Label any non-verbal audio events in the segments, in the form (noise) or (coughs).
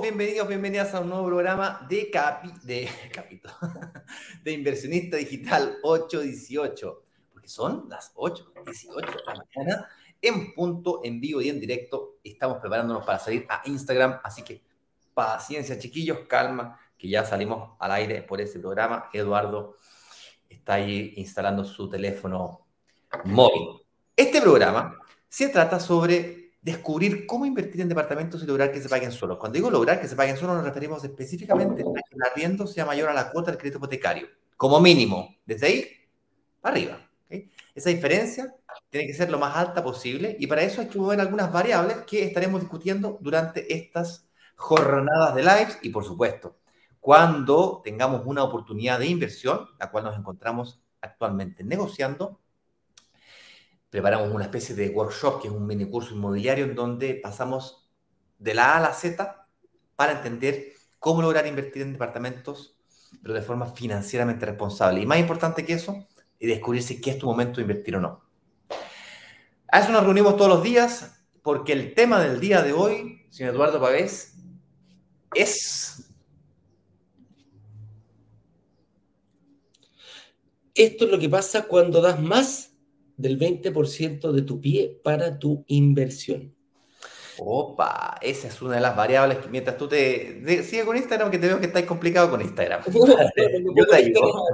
bienvenidos, bienvenidas a un nuevo programa de Capi, de (laughs) Capito, (laughs) de Inversionista Digital 818, porque son las 8.18 de la mañana, en punto, en vivo y en directo. Estamos preparándonos para salir a Instagram, así que paciencia, chiquillos, calma, que ya salimos al aire por ese programa. Eduardo está ahí instalando su teléfono móvil. Este programa se trata sobre descubrir cómo invertir en departamentos y lograr que se paguen solos. Cuando digo lograr que se paguen solos, nos referimos específicamente a que el arriendo sea mayor a la cuota del crédito hipotecario, como mínimo, desde ahí arriba. Esa diferencia tiene que ser lo más alta posible y para eso hay que mover algunas variables que estaremos discutiendo durante estas jornadas de lives y, por supuesto, cuando tengamos una oportunidad de inversión, la cual nos encontramos actualmente negociando, preparamos una especie de workshop, que es un mini curso inmobiliario, en donde pasamos de la A a la Z para entender cómo lograr invertir en departamentos, pero de forma financieramente responsable. Y más importante que eso, descubrir si es tu momento de invertir o no. A eso nos reunimos todos los días, porque el tema del día de hoy, señor Eduardo Pavés, es... Esto es lo que pasa cuando das más del 20% de tu pie para tu inversión. Opa, esa es una de las variables que mientras tú te, sigue con Instagram, que te veo que estáis complicado con Instagram. (laughs) (laughs) Yo te ayudo.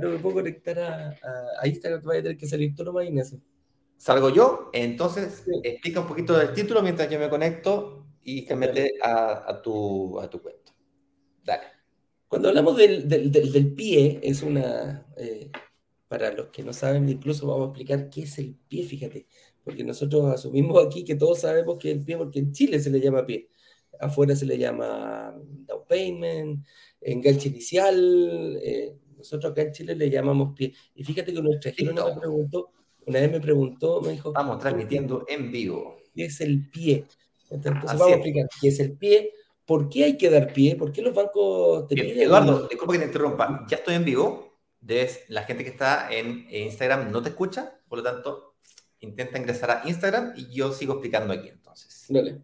No me puedo conectar a, a, Instagram, te vas a tener que salir tú nomás, Ignacio. ¿Salgo yo? Entonces, explica un poquito del título mientras yo me conecto y que mete a, a, tu, a tu cuento. Dale. Cuando hablamos del, del, del, pie, es una... Eh, para los que no saben, incluso vamos a explicar qué es el pie, fíjate, porque nosotros asumimos aquí que todos sabemos que es el pie, porque en Chile se le llama pie, afuera se le llama down payment, enganche inicial, eh, nosotros acá en Chile le llamamos pie. Y fíjate que nuestra extranjero me preguntó, una vez me preguntó, me dijo... Estamos transmitiendo en vivo. ¿Qué es el pie? Entonces vamos a explicar qué es el pie, por qué hay que dar pie, por qué los bancos... Te Eduardo, disculpa que te interrumpa, ya estoy en vivo la gente que está en Instagram no te escucha, por lo tanto, intenta ingresar a Instagram y yo sigo explicando aquí entonces. Dale.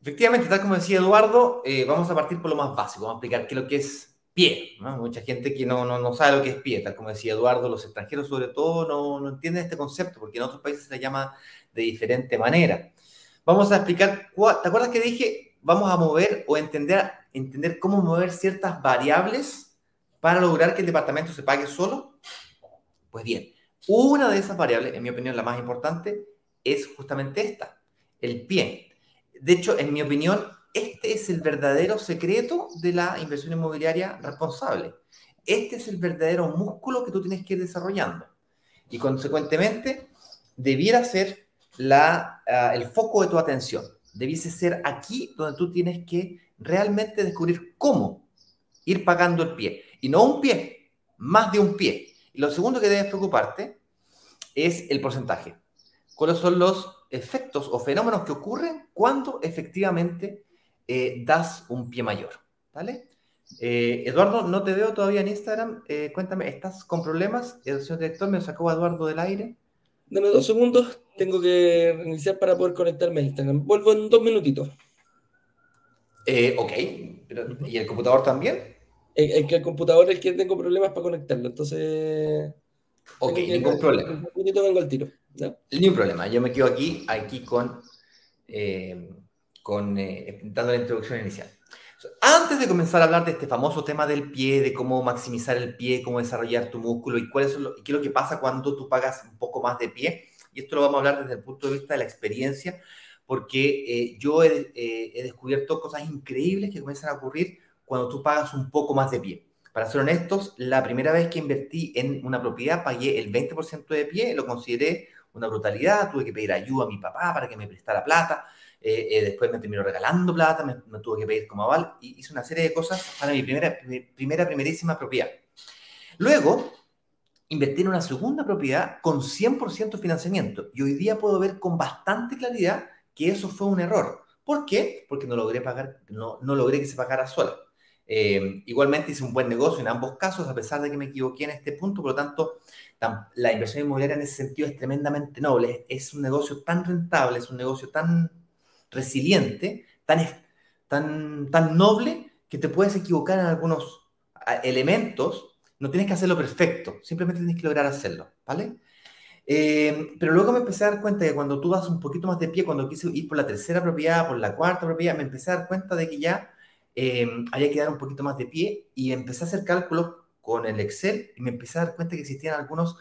Efectivamente, tal como decía Eduardo, eh, vamos a partir por lo más básico, vamos a explicar qué es lo que es pie. Mucha gente que no, no, no, sabe lo que es pie, tal como decía Eduardo, los extranjeros sobre todo no, no entienden este concepto, porque en otros países se le llama de diferente manera. Vamos a explicar, ¿te acuerdas que dije? Vamos a mover o entender, entender cómo mover ciertas variables para lograr que el departamento se pague solo? Pues bien, una de esas variables, en mi opinión la más importante, es justamente esta, el pie. De hecho, en mi opinión, este es el verdadero secreto de la inversión inmobiliaria responsable. Este es el verdadero músculo que tú tienes que ir desarrollando. Y consecuentemente, debiera ser la, ah, el foco de tu atención. Debiese ser aquí donde tú tienes que realmente descubrir cómo ir pagando el pie y no un pie, más de un pie. Y lo segundo que debes preocuparte es el porcentaje. ¿Cuáles son los efectos o fenómenos que ocurren cuando efectivamente eh, das un pie mayor? ¿Vale? Eh, Eduardo, no te veo todavía en Instagram. Eh, cuéntame, ¿estás con problemas? El señor director me sacó a Eduardo del aire. Dame dos segundos, tengo que reiniciar para poder conectarme a Instagram. Vuelvo en dos minutitos. ok, ¿y el computador también? En, que el computador es el que tengo problemas para conectarlo, entonces... Ok, ningún problema. Un poquito vengo al tiro. Ningún problema, yo me quedo aquí, aquí con, eh, con eh, dando la introducción inicial. Antes de comenzar a hablar de este famoso tema del pie, de cómo maximizar el pie, cómo desarrollar tu músculo y cuál es lo, qué es lo que pasa cuando tú pagas un poco más de pie, y esto lo vamos a hablar desde el punto de vista de la experiencia, porque eh, yo he, he, descubierto cosas increíbles que comienzan a ocurrir cuando tú pagas un poco más de pie. Para ser honestos, la primera vez que invertí en una propiedad pagué el 20% de pie, lo consideré una brutalidad, tuve que pedir ayuda a mi papá para que me prestara plata, eh, eh, después me terminó regalando plata, me, tuve que pedir como aval y hice una serie de cosas para mi primera, primera, primerísima propiedad. Luego, invertí en una segunda propiedad con 100% financiamiento y hoy día puedo ver con bastante claridad que eso fue un error. ¿Por qué? Porque no logré pagar, no, no logré que se pagara sola. Eh, igualmente hice un buen negocio en ambos casos, a pesar de que me equivoqué en este punto, por lo tanto, la inversión inmobiliaria en ese sentido es tremendamente noble, es un negocio tan rentable, es un negocio tan resiliente, tan, tan, tan noble que te puedes equivocar en algunos elementos. No tienes que hacerlo perfecto, simplemente tienes que lograr hacerlo, ¿vale? Eh, pero luego me empecé a dar cuenta que cuando tú das un poquito más de pie, cuando quise ir por la tercera propiedad, por la cuarta propiedad, me empecé a dar cuenta de que ya eh, había que dar un poquito más de pie y empecé a hacer cálculos con el Excel y me empecé a dar cuenta que existían algunos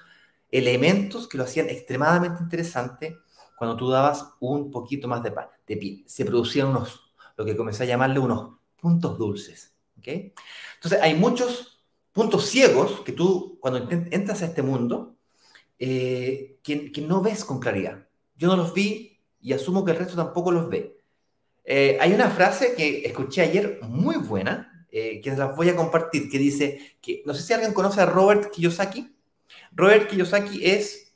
elementos que lo hacían extremadamente interesante cuando tú dabas un poquito más de, pie. Se producían unos, lo que comencé a llamarle unos puntos dulces. ¿okay? Entonces, hay muchos puntos ciegos que tú, cuando entras a este mundo, eh, que, no ves con claridad. Yo no los vi y asumo que el resto tampoco los ve. Eh, hay una frase que escuché ayer muy buena, eh, que las voy a compartir, que dice que, no sé si alguien conoce a Robert Kiyosaki. Robert Kiyosaki es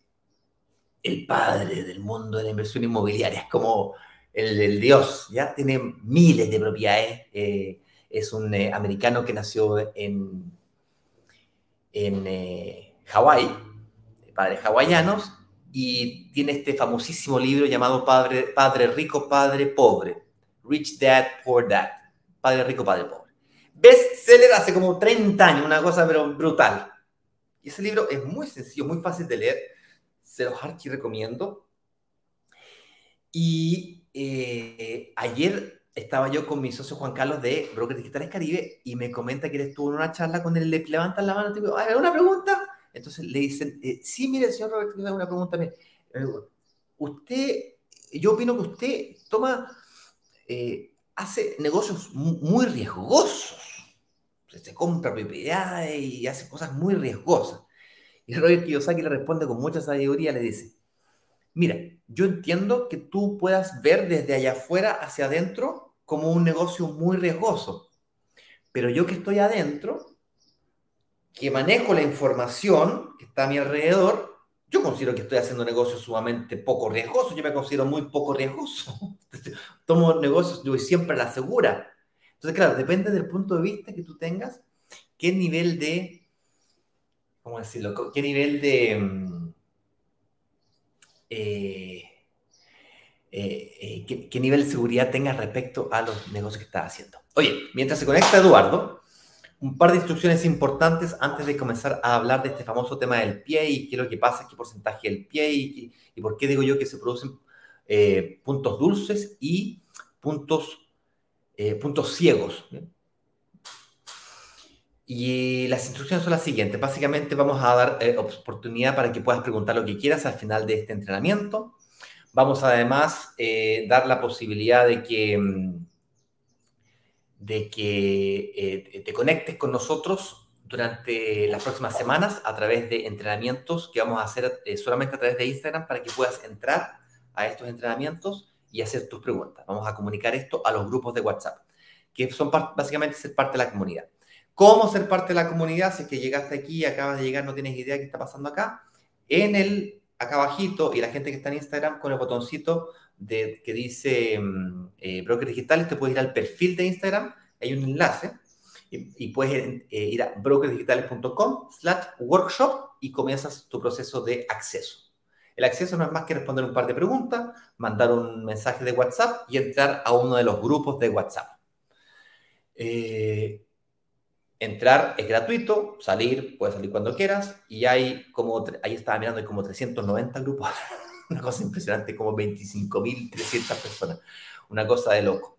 el padre del mundo de la inversión inmobiliaria, es como el, dios, ya tiene miles de propiedades, es un americano que nació en, en Hawái, padres hawaianos, y tiene este famosísimo libro llamado Padre, Padre Rico, Padre Pobre, Rich Dad, Poor Dad, Padre Rico, Padre Pobre. Bestseller hace como 30 años, una cosa pero brutal. Y ese libro es muy sencillo, muy fácil de leer, se los archi recomiendo. Y eh, ayer estaba yo con mi socio Juan Carlos de Brokers Digitales Caribe y me comenta que él estuvo en una charla con él, le levantan la mano, tipo, ¿hay una pregunta? Entonces le dicen, eh, sí, mire, señor Roberto, una pregunta. Eh, usted, yo opino que usted toma, eh, hace negocios muy riesgosos. Se compra propiedades y hace cosas muy riesgosas. Y (laughs) Robert Kiyosaki le responde con mucha sabiduría, le dice, mira, yo entiendo que tú puedas ver desde allá afuera hacia adentro como un negocio muy riesgoso, pero yo que estoy adentro, que manejo la información que está a mi alrededor, yo considero que estoy haciendo negocios sumamente poco riesgosos. Yo me considero muy poco riesgoso. (laughs) Tomo negocios, yo siempre la segura. Entonces, claro, depende del punto de vista que tú tengas, qué nivel de, ¿cómo decirlo? ¿Qué nivel de... Mm, eh, eh, eh, qué, qué, nivel de seguridad tengas respecto a los negocios que estás haciendo. Oye, mientras se conecta Eduardo, un par de instrucciones importantes antes de comenzar a hablar de este famoso tema del pie y qué es lo que pasa, qué porcentaje del pie y, y por qué digo yo que se producen eh, puntos dulces y puntos, eh, puntos ciegos. Y las instrucciones son las siguientes. Básicamente vamos a dar eh, oportunidad para que puedas preguntar lo que quieras al final de este entrenamiento. Vamos además a dar la posibilidad de que mm, de que eh, te conectes con nosotros durante las próximas semanas a través de entrenamientos que vamos a hacer eh, solamente a través de Instagram para que puedas entrar a estos entrenamientos y hacer tus preguntas. Vamos a comunicar esto a los grupos de WhatsApp, que son básicamente ser parte de la comunidad. ¿Cómo ser parte de la comunidad? Si es que llegaste aquí acabas de llegar, no tienes idea de qué está pasando acá. En el, acá abajito, y la gente que está en Instagram, con el botoncito de, que dice mm, eh, Brokers Digitales, te puedes ir al perfil de Instagram, hay un enlace, y, puedes eh, ir a brokersdigitales.com slash workshop y comienzas tu proceso de acceso. El acceso no es más que responder un par de preguntas, mandar un mensaje de WhatsApp y entrar a uno de los grupos de WhatsApp. Eh, entrar es gratuito, salir, puedes salir cuando quieras, y hay como, ahí estaba mirando, hay como 390 grupos. (laughs) una cosa impresionante, como 25.300 personas, una cosa de loco.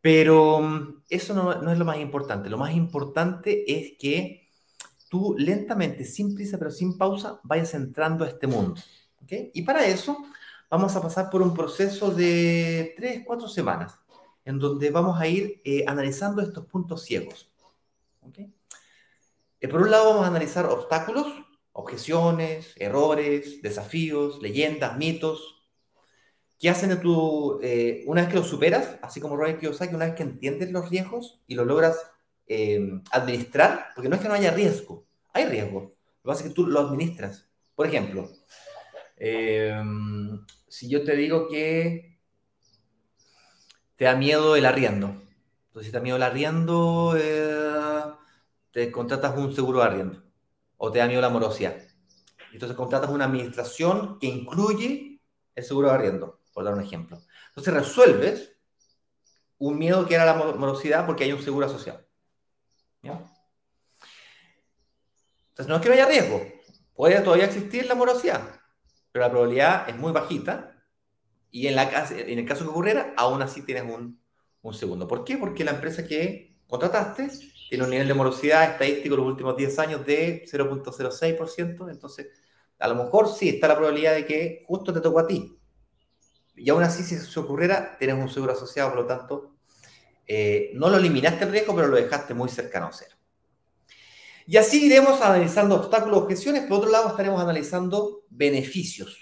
Pero mm, eso no, no, es lo más importante, lo más importante es que tú lentamente, sin prisa pero sin pausa, vayas entrando a este mundo. ¿okay? Y para eso vamos a pasar por un proceso de 3, 4 semanas, en donde vamos a ir eh, analizando estos puntos ciegos. ¿okay? Eh, por un lado vamos a analizar obstáculos, objeciones, errores, desafíos, leyendas, mitos, ¿Qué hacen en tu, eh, una vez que lo superas, así como Robert Kiyosaki, una vez que entiendes los riesgos y lo logras eh, administrar, porque no es que no haya riesgo, hay riesgo, lo que pasa es que tú lo administras. Por ejemplo, eh, si yo te digo que te da miedo el arriendo, entonces si te da miedo el arriendo, te contratas un seguro de arriendo o te da miedo la morosidad. Entonces contratas una administración que incluye el seguro de arriendo, por dar un ejemplo. Entonces resuelves un miedo que era la morosidad porque hay un seguro asociado. Entonces, no es que no haya riesgo, puede todavía existir la morosidad, pero la probabilidad es muy bajita y en, la, en el caso que ocurriera, aún así tienes un, un segundo. ¿Por qué? Porque la empresa que contrataste tiene un nivel de morosidad estadístico en los últimos 10 años de 0.06%, entonces a lo mejor sí está la probabilidad de que justo te tocó a ti. Y aún así, si eso ocurriera, tienes un seguro asociado, por lo tanto, eh, no lo eliminaste el riesgo, pero lo dejaste muy cercano a cero. Y así iremos analizando obstáculos, objeciones. Por otro lado, estaremos analizando beneficios.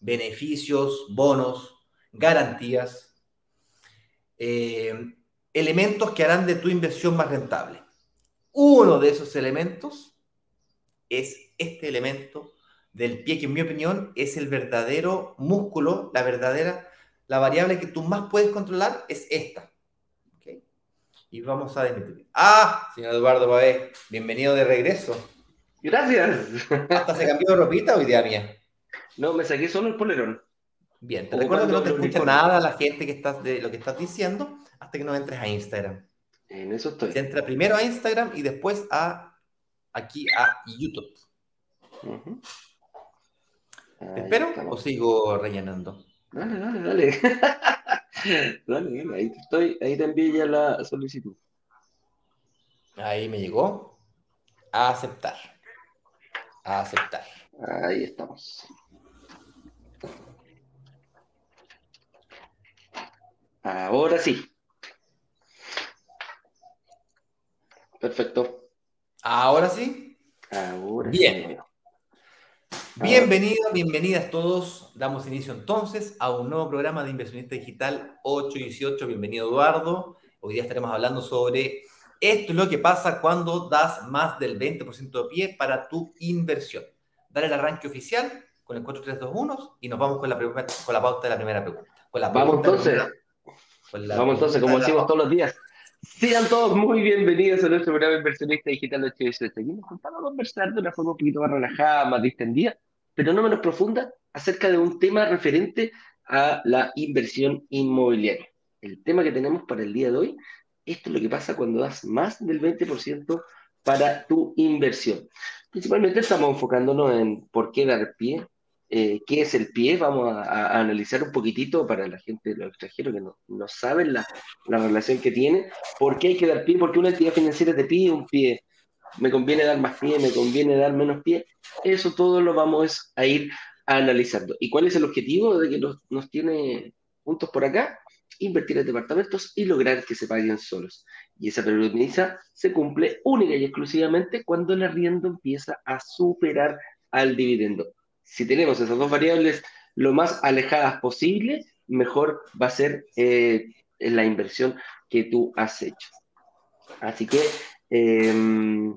Beneficios, bonos, garantías, eh, elementos que harán de tu inversión más rentable. Uno de esos elementos es este elemento del pie, que en mi opinión es el verdadero músculo, la verdadera, la variable que tú más puedes controlar es esta. ¿Okay? Y vamos a desmentir. Ah, señor Eduardo Babé, bienvenido de regreso. Gracias. ¿Hasta se cambió de ropita o idea mía? No, me saqué solo el polerón. Bien, te recuerdo que no te escucha nada la gente que estás de lo que estás diciendo hasta que no entres a Instagram. En eso estoy. Se entra primero a Instagram y después a aquí a YouTube. ¿Te espero o sigo rellenando? Dale, dale, (laughs) dale. dale, ahí te estoy, ahí te envié ya la solicitud. Ahí me llegó. A aceptar. A aceptar. Ahí estamos. Ahora sí. Perfecto. Ahora sí. Ahora Bien. Bienvenidos, bienvenidas todos. Damos inicio entonces a un nuevo programa de Inversionista Digital 818. Bienvenido Eduardo. Hoy día estaremos hablando sobre esto es lo que pasa cuando das más del 20% de pie para tu inversión. Dale el arranque oficial con el 4321 y nos vamos con la, con la pauta de la primera pregunta. vamos entonces. vamos entonces, como decimos todos los días. Sean todos muy bienvenidos a nuestro programa Inversionista Digital 818. Aquí nos vamos a conversar de una forma un poquito más relajada, más distendida, pero no menos profunda, acerca de un tema referente a la inversión inmobiliaria. El tema que tenemos para el día de hoy, esto es lo que pasa cuando das más del 20% para tu inversión. Principalmente estamos enfocándonos en por qué dar pie, eh, qué es el pie, vamos a, analizar un poquitito para la gente de los extranjeros que no, no saben la, la, relación que tiene, por qué hay que dar pie, por qué una entidad financiera te pide un pie, me conviene dar más pie, me conviene dar menos pie, eso todo lo vamos a ir analizando. ¿Y cuál es el objetivo de que nos, nos tiene puntos por acá? Invertir en departamentos y lograr que se paguen solos. Y esa premisa se cumple única y exclusivamente cuando el arriendo empieza a superar al dividendo si tenemos esas dos variables lo más alejadas posible, mejor va a ser eh, la inversión que tú has hecho. Así que, em,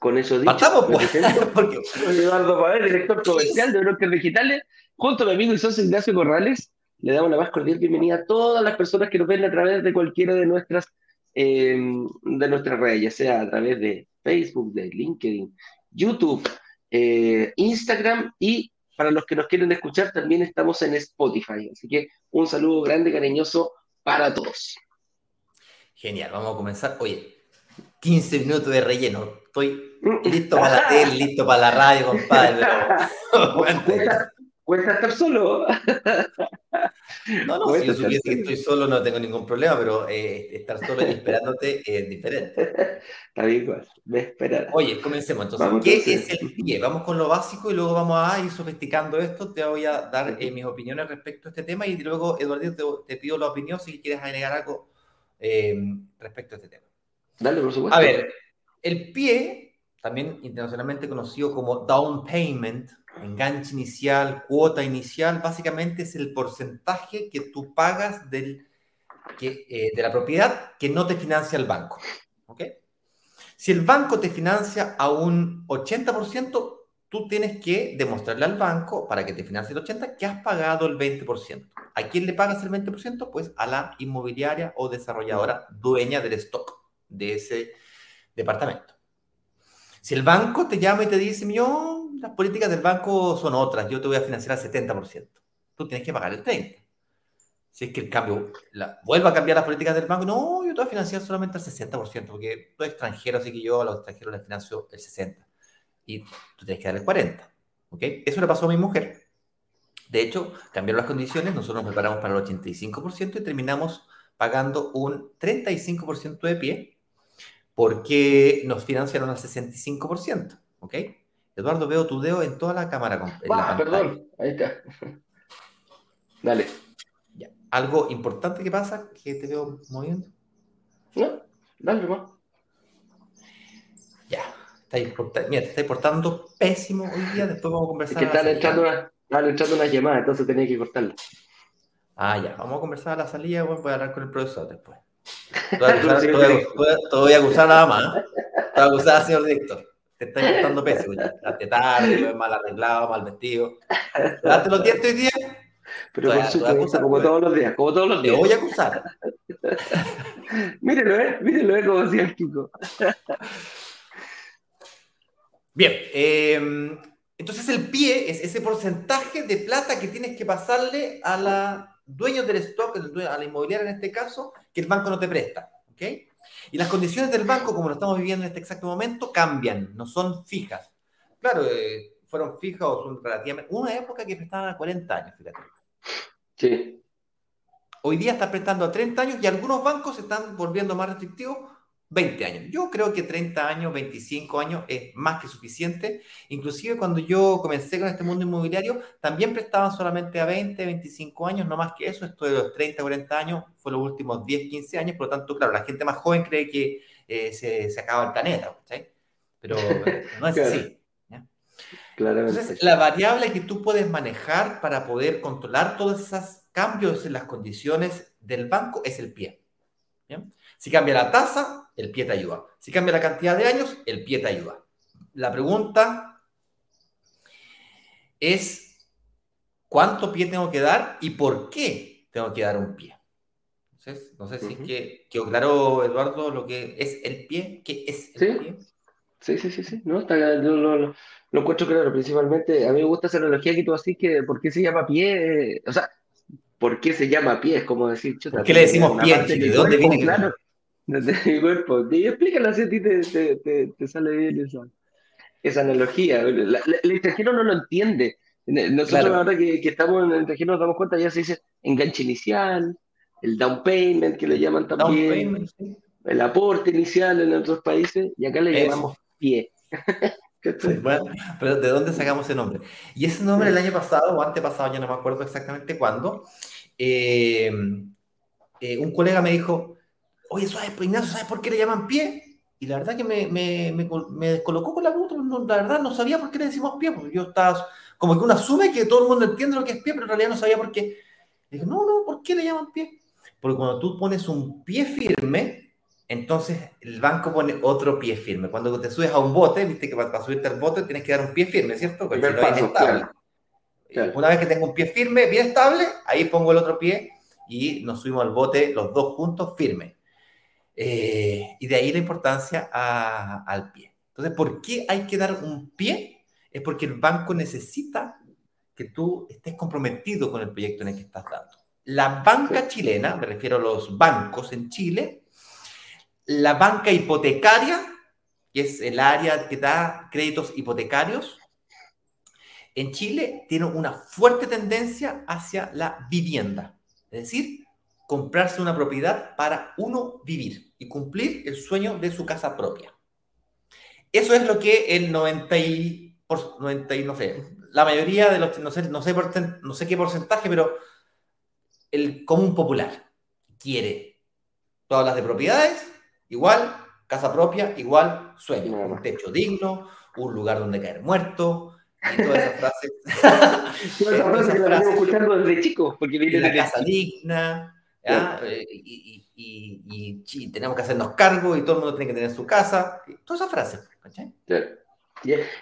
con eso dicho, Matamos, pues, (laughs) porque soy Eduardo Pavel, director comercial de Brokers Digitales, junto a mi amigo y socio Ignacio Corrales, le damos la más cordial bienvenida a todas las personas que nos ven a través de cualquiera de nuestras, em, de nuestras redes, ya sea a través de Facebook, de LinkedIn, YouTube, eh, Instagram y para los que nos quieren escuchar también estamos en Spotify. Así que un saludo grande, cariñoso para todos. Genial, vamos a comenzar. Oye, 15 minutos de relleno. Estoy listo para la tele, listo para la radio, compadre. (laughs) (laughs) cuesta estar solo. No, no, si yo supiese que estoy solo no tengo ningún problema, pero eh, estar solo y esperándote (laughs) es diferente. Está bien, igual, me esperarás. Oye, comencemos entonces. ¿Qué es el pie? Vamos con lo básico y luego vamos a ir sofisticando esto. Te voy a dar eh, mis opiniones respecto a este tema y luego, Eduardo, te, pido la opinión si quieres agregar algo eh, respecto a este tema. Dale, por supuesto. A ver, el pie, también internacionalmente conocido como down payment, enganche inicial, cuota inicial, básicamente es el porcentaje que tú pagas del, que, eh, de la propiedad que no te financia el banco. Si el banco te financia a un 80%, tú tienes que demostrarle al banco, para que te financie el 80%, que has pagado el 20%. ¿A quién le pagas el 20%? Pues a la inmobiliaria o desarrolladora dueña del stock de ese departamento. Si el banco te llama y te dice, yo las políticas del banco son otras. Yo te voy a financiar al 70%. Tú tienes que pagar el 30%. si es que el cambio la, vuelva a cambiar las políticas del banco, no, yo te voy a financiar solamente el 60%, porque tú eres extranjero, así que yo a los extranjeros les financio el 60%. Y tú tienes que dar el 40%. ¿ok? Eso le pasó a mi mujer. De hecho, cambiaron las condiciones, nosotros nos preparamos para el 85% y terminamos pagando un 35% de pie porque nos financiaron al 65%. ¿Ok? Eduardo, veo tu dedo en toda la cámara. ah, perdón, ahí está. Dale algo importante que pasa que te veo moviendo. No, dale más. Ya, está mira, te está portando pésimo hoy día, después vamos a conversar. Es que están echando, una, echando una llamada, entonces tenía que cortarla. Ah, ya, vamos a conversar a la salida, bueno, voy a hablar con el profesor después. (laughs) Te voy a acusar nada más. ¿eh? Te voy a acusar, señor director. Está portando pésimo ya. Te tarde, mal arreglado, mal vestido. Date los dientes hoy día pero por supuesto, como todos los días, como todos los días. Te voy a acusar. mírelo, ¿eh? Mírelo, ¿eh? Como decía el chico. Bien, eh, entonces el pie es ese porcentaje de plata que tienes que pasarle a la dueño del stock, a la inmobiliaria en este caso, que el banco no te presta. ¿ok? Y las condiciones del banco, como lo estamos viviendo en este exacto momento, cambian, no son fijas. Claro, eh, fueron fijas o son relativamente. Una época que prestaban a 40 años, fíjate. Sí. Hoy día está prestando a 30 años y algunos bancos se están volviendo más restrictivos 20 años. Yo creo que 30 años, 25 años es más que suficiente. Inclusive cuando yo comencé con este mundo inmobiliario, también prestaban solamente a 20, 25 años, no más que eso. Esto de los 30, 40 años fue los últimos 10, 15 años. Por lo tanto, claro, la gente más joven cree que eh, se, se, acaba el planeta, Pero (laughs) no es así. Entonces, la variable que tú puedes manejar para poder controlar todos esos cambios en las condiciones del banco es el pie. Si cambia la tasa, el pie te ayuda. Si cambia la cantidad de años, el pie te ayuda. La pregunta es, ¿cuánto pie tengo que dar y por qué tengo que dar un pie? Entonces, no sé si que, quedó claro, Eduardo, lo que es el pie. ¿Qué es el pie? Sí, sí, sí, sí. No, está, lo, lo encuentro claro, principalmente. A mí me gusta esa analogía que tú así que ¿por qué se llama pie? O sea, ¿por qué se llama pie? Es como decir, chuta. ¿Por qué le decimos pie? ¿De dónde viene? Claro, desde (laughs) mi cuerpo. Y explícalo así a ti te, te, te, sale bien esa, esa analogía. el extranjero no lo entiende. Nosotros ahora que, que, estamos en el extranjero nos damos cuenta, ya se dice enganche inicial, el down payment que le llaman también, el aporte inicial en otros países, y acá le llamamos pie. (laughs) Bueno, pero ¿de dónde sacamos ese nombre? Y ese nombre el año pasado o antepasado, ya no me acuerdo exactamente cuándo, eh, eh, un colega me dijo, oye, ¿sabes, Ignacio, ¿sabes por qué le llaman pie? Y la verdad que me, me, me, descolocó con la puta, la verdad no sabía por qué le decimos pie, porque yo estaba, como que uno asume que todo el mundo entiende lo que es pie, pero en realidad no sabía por qué. Le dije, no, no, ¿por qué le llaman pie? Porque cuando tú pones un pie firme, entonces el banco pone otro pie firme. Cuando te subes a un bote, viste que para, subirte al bote tienes que dar un pie firme, ¿cierto? Porque si no es estable. Una vez que tengo un pie firme, bien estable, ahí pongo el otro pie y nos subimos al bote los dos juntos firme. Eh, y de ahí la importancia al pie. Entonces, ¿por qué hay que dar un pie? Es porque el banco necesita que tú estés comprometido con el proyecto en el que estás dando. La banca chilena, me refiero a los bancos en Chile, la banca hipotecaria, que es el área que da créditos hipotecarios, en Chile tiene una fuerte tendencia hacia la vivienda, es decir, comprarse una propiedad para uno vivir y cumplir el sueño de su casa propia. Eso es lo que el 90 y, por, 90 no sé, la mayoría de los, no sé, no sé, no sé qué porcentaje, pero el común popular quiere todas las de propiedades Igual, casa propia, igual, sueño. Un techo digno, un lugar donde caer muerto, y todas esas frases. (laughs) todas esas (laughs) frases que escuchando desde chicos, porque viene de casa digna, eh, y, y, y, tenemos que hacernos cargo, y todo el mundo tiene que tener su casa, todas esas frases, ¿cachai?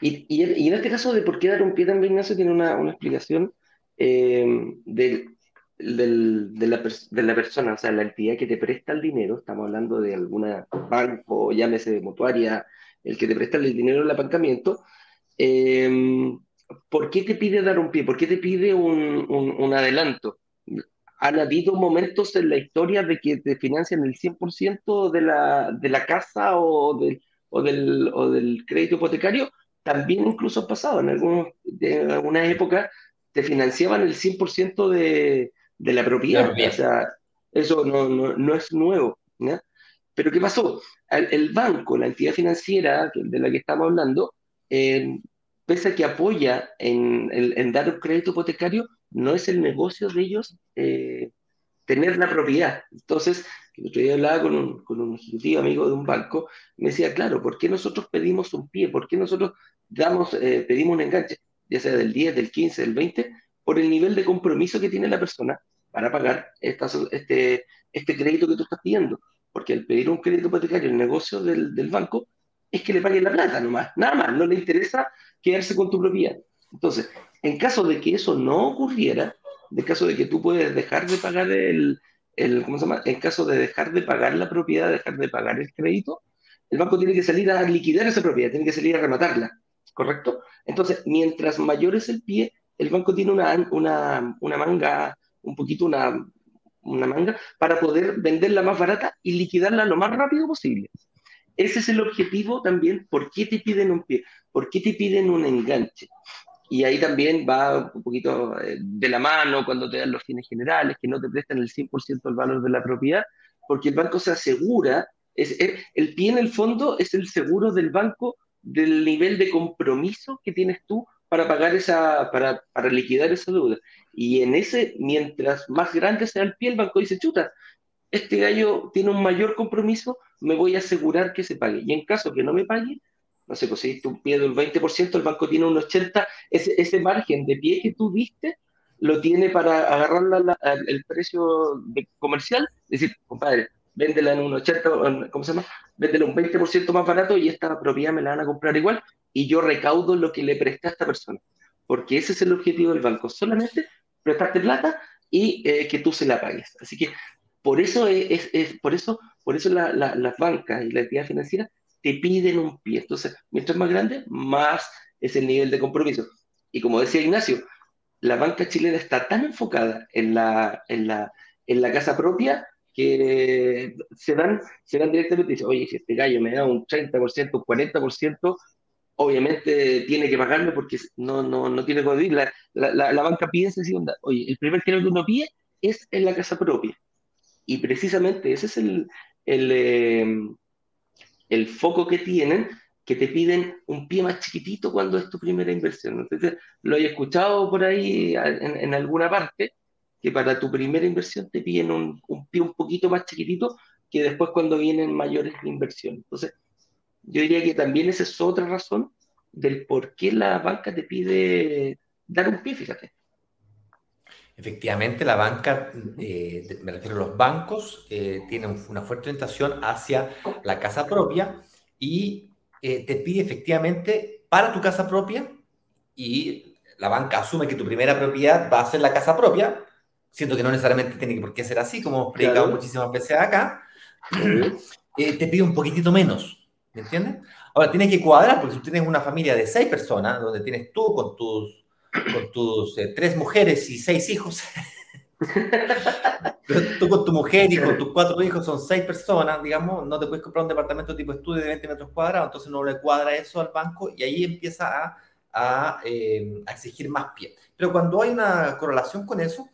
Y, en este caso de por qué dar un pie también, Ignacio, tiene una, una explicación eh, del, del, de, la, de, la, persona, o sea, la entidad que te presta el dinero, estamos hablando de alguna banco, llámese mutuaria, el que te presta el dinero el aparcamiento, eh, ¿por qué te pide dar un pie? ¿Por qué te pide un, un, un, adelanto? Han habido momentos en la historia de que te financian el 100% de la, de la casa o del, o, del, o del crédito hipotecario, también incluso ha pasado. En algunos, de algunas épocas te financiaban el 100% de, de la propiedad. O sea, eso no, no, no es nuevo. Pero ¿qué pasó? El, banco, la entidad financiera de la que estamos hablando, eh, pese a que apoya en, en, dar un crédito hipotecario, no es el negocio de ellos eh, tener la propiedad. Entonces, el otro día hablaba con un, con un ejecutivo amigo de un banco, me decía, claro, ¿por qué nosotros pedimos un pie? ¿Por qué nosotros damos, eh, pedimos un enganche, ya sea del 10, del 15, del 20, por el nivel de compromiso que tiene la persona para pagar este, este crédito que tú estás pidiendo? Porque al pedir un crédito hipotecario, el negocio del, del banco es que le paguen la plata nomás, nada más, no le interesa quedarse con tu propiedad. Entonces, en caso de que eso no ocurriera, en caso de que tú puedes dejar de pagar el, el, ¿cómo se llama? En caso de dejar de pagar la propiedad, dejar de pagar el crédito, el banco tiene que salir a liquidar esa propiedad, tiene que salir a rematarla, ¿correcto? Entonces, mientras mayor es el pie, el banco tiene una, una, una manga, un poquito una, una manga, para poder venderla más barata y liquidarla lo más rápido posible. Ese es el objetivo también. ¿Por qué te piden un pie? ¿Por qué te piden un enganche? Y ahí también va un poquito eh, de la mano cuando te dan los fines generales, que no te prestan el 100% del valor de la propiedad, porque el banco se asegura, es, el pie en el fondo es el seguro del banco del nivel de compromiso que tienes tú para pagar esa, para, para liquidar esa deuda. Y en ese, mientras más grande sea el pie, el banco dice, chuta, este gallo tiene un mayor compromiso, me voy a asegurar que se pague. Y en caso que no me pague, no sé, pues si tú pides un 20%, el banco tiene un 80%, ese, ese margen de pie que tú diste, lo tiene para agarrar el precio de comercial, es decir, compadre, véndela en un 80, ¿cómo se llama? Véndela un 20% más barato y esta propiedad me la van a comprar igual y yo recaudo lo que le presté a esta persona. Porque ese es el objetivo del banco, solamente prestarte plata y eh, que tú se la pagues. Así que por eso, es, es por eso, por eso la, las bancas y la entidad financiera te piden un pie. Entonces, mientras más grande, más es el nivel de compromiso. Y como decía Ignacio, la banca chilena está tan enfocada en la, en la, en la casa propia que se dan, se dan directamente y dicen, oye, si este gallo me da un 30%, un 40%, obviamente tiene que pagarme porque no, no, no tiene que La, la, la, banca pide esa segunda. Oye, el primer crédito que uno pide es en la casa propia. Y precisamente ese es el, el, eh, el foco que tienen, que te piden un pie más chiquitito cuando es tu primera inversión. Entonces, lo he escuchado por ahí en, alguna parte, que para tu primera inversión te piden un, pie un poquito más chiquitito que después cuando vienen mayores inversiones. Entonces, yo diría que también esa es otra razón del por qué la banca te pide dar un pie, fíjate. Efectivamente, la banca, eh, me refiero a los bancos, eh, tienen una fuerte orientación hacia la casa propia y eh, te pide efectivamente para tu casa propia y la banca asume que tu primera propiedad va a ser la casa propia, siento que no necesariamente tiene por qué ser así, como hemos predicado muchísimas veces acá, (clears throat) te pide un poquitito menos, ¿me entiendes? Ahora, tienes que cuadrar, porque si tú tienes una familia de seis personas, donde tienes tú con tus con tus eh, tres mujeres y seis hijos. (laughs) tú con tu mujer y con tus cuatro hijos son seis personas, digamos, no te puedes comprar un departamento tipo estudio de 20 metros cuadrados, entonces no le cuadra eso al banco y ahí empieza a, a, eh, exigir más pie. Pero cuando hay una correlación con eso,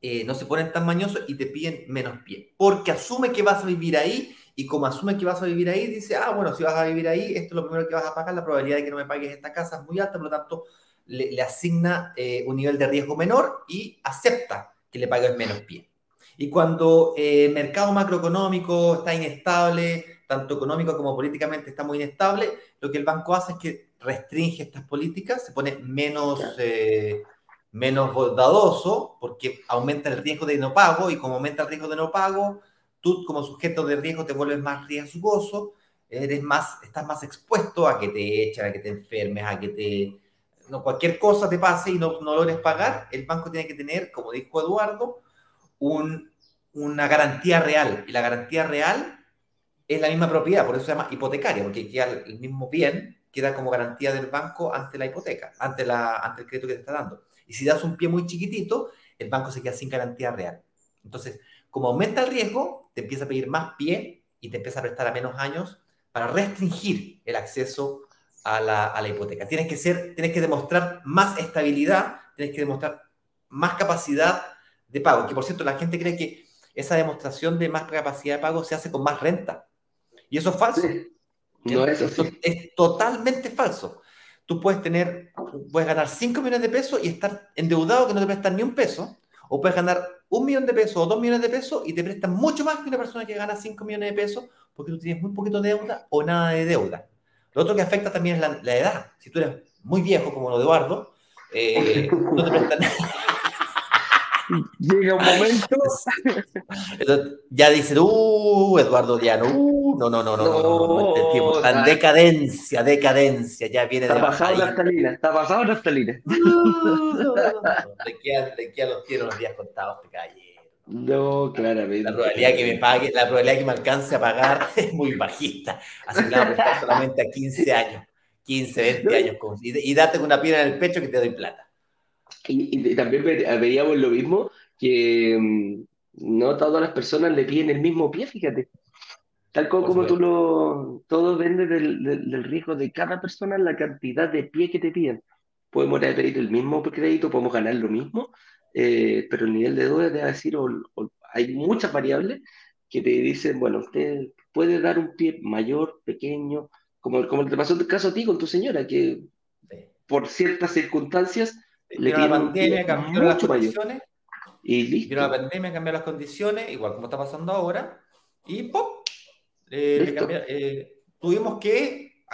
eh, no se ponen tan mañosos y te piden menos pie, porque asume que vas a vivir ahí y como asume que vas a vivir ahí, dice, ah, bueno, si vas a vivir ahí, esto es lo primero que vas a pagar, la probabilidad de que no me pagues esta casa es muy alta, por lo tanto, le, asigna eh, un nivel de riesgo menor y acepta que le pagues menos pie. Y cuando el eh, mercado macroeconómico está inestable, tanto económico como políticamente está muy inestable, lo que el banco hace es que restringe estas políticas, se pone menos, eh, menos dadoso porque aumenta el riesgo de no pago y como aumenta el riesgo de no pago, tú como sujeto de riesgo te vuelves más riesgoso, eres más, estás más expuesto a que te echen, a que te enfermes, a que te no, cualquier cosa te pase y no, no logres pagar, el banco tiene que tener, como dijo Eduardo, un, una garantía real. Y la garantía real es la misma propiedad, por eso se llama hipotecaria, porque queda el mismo bien queda como garantía del banco ante la hipoteca, ante, la, ante el crédito que te está dando. Y si das un pie muy chiquitito, el banco se queda sin garantía real. Entonces, como aumenta el riesgo, te empieza a pedir más pie y te empieza a prestar a menos años para restringir el acceso a la, a la hipoteca. Tienes que, ser, tienes que demostrar más estabilidad, tienes que demostrar más capacidad de pago. Que por cierto, la gente cree que esa demostración de más capacidad de pago se hace con más renta. Y eso es falso. No es, es totalmente falso. Tú puedes tener, puedes ganar 5 millones de pesos y estar endeudado que no te prestan ni un peso, o puedes ganar un millón de pesos o dos millones de pesos y te prestan mucho más que una persona que gana 5 millones de pesos porque tú tienes muy poquito de deuda o nada de deuda. Lo otro que afecta también es la, edad. Si tú eres muy viejo, como lo de Eduardo, no te prestan Llega un momento. Ya dice, uh, Eduardo Diano, uh, no, no, no, no, no, no, no, decadencia, decadencia, ya viene está de pasado la estalina, está pasado la estalina. No, no, no, le quedan queda los, los días contados, te calle. No, claramente. La probabilidad que me pague, la probabilidad que me alcance a pagar (laughs) es muy bajista. Así que prestar solamente a 15 años, 15, 20 años. Y, y date una piedra en el pecho que te doy plata. Y, también veíamos lo mismo, que mm, no todas las personas le piden el mismo pie, fíjate. Tal como, tú lo... Todo depende del, del, riesgo de cada persona, la cantidad de pie que te piden. Podemos pedir el mismo crédito, podemos ganar lo mismo, eh, pero el nivel de deuda te va a decir, o, hay muchas variables que te dicen, bueno, usted puede dar un pie mayor, pequeño, como, como te pasó en el caso a ti con tu señora, que por ciertas circunstancias le la pandemia cambió las condiciones. Y listo. la pandemia cambió las condiciones, igual como está pasando ahora, y ¡pop! Eh, eh, tuvimos que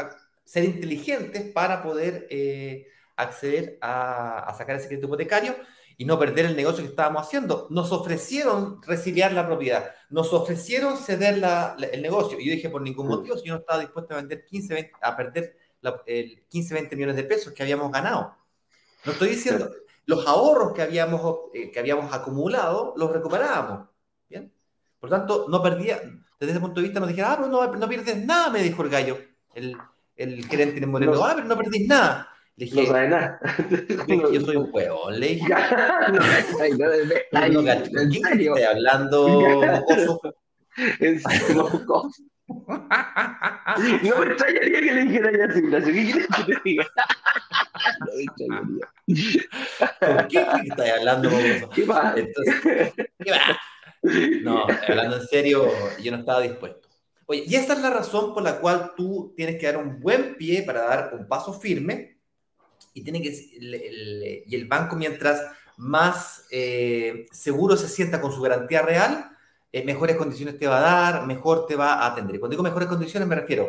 ser inteligentes para poder eh, acceder a, sacar ese crédito hipotecario y no perder el negocio que estábamos haciendo. Nos ofrecieron resiliar la propiedad, nos ofrecieron ceder el negocio. Y yo dije, por ningún mm. motivo, si yo no estaba dispuesto a vender 15, a perder el 15, 20 millones de pesos que habíamos ganado. No estoy diciendo, los ahorros que habíamos, eh, que habíamos acumulado los recuperábamos. ¿bien? Por tanto, no perdía, desde ese punto de vista nos dijeron, ah, pero no, no pierdes nada, me dijo el gallo, el, el gerente de Moreno, no, ah, pero no perdís nada. Le dije, no sabe nada. (laughs) Yo soy un huevón, le dije. (laughs) no, no, (laughs) no, ¿Quién estoy hablando, En serio, No me extrañaría que le dijera ya así, ¿qué quieres que te diga? ¿Por qué estás hablando ¿Qué va? Entonces, ¿qué va? No, hablando en serio, yo no estaba dispuesto. Oye, y esa es la razón por la cual tú tienes que dar un buen pie para dar un paso firme y, tiene que, y el banco mientras más eh, seguro se sienta con su garantía real, eh, mejores condiciones te va a dar, mejor te va a atender. Y cuando digo mejores condiciones me refiero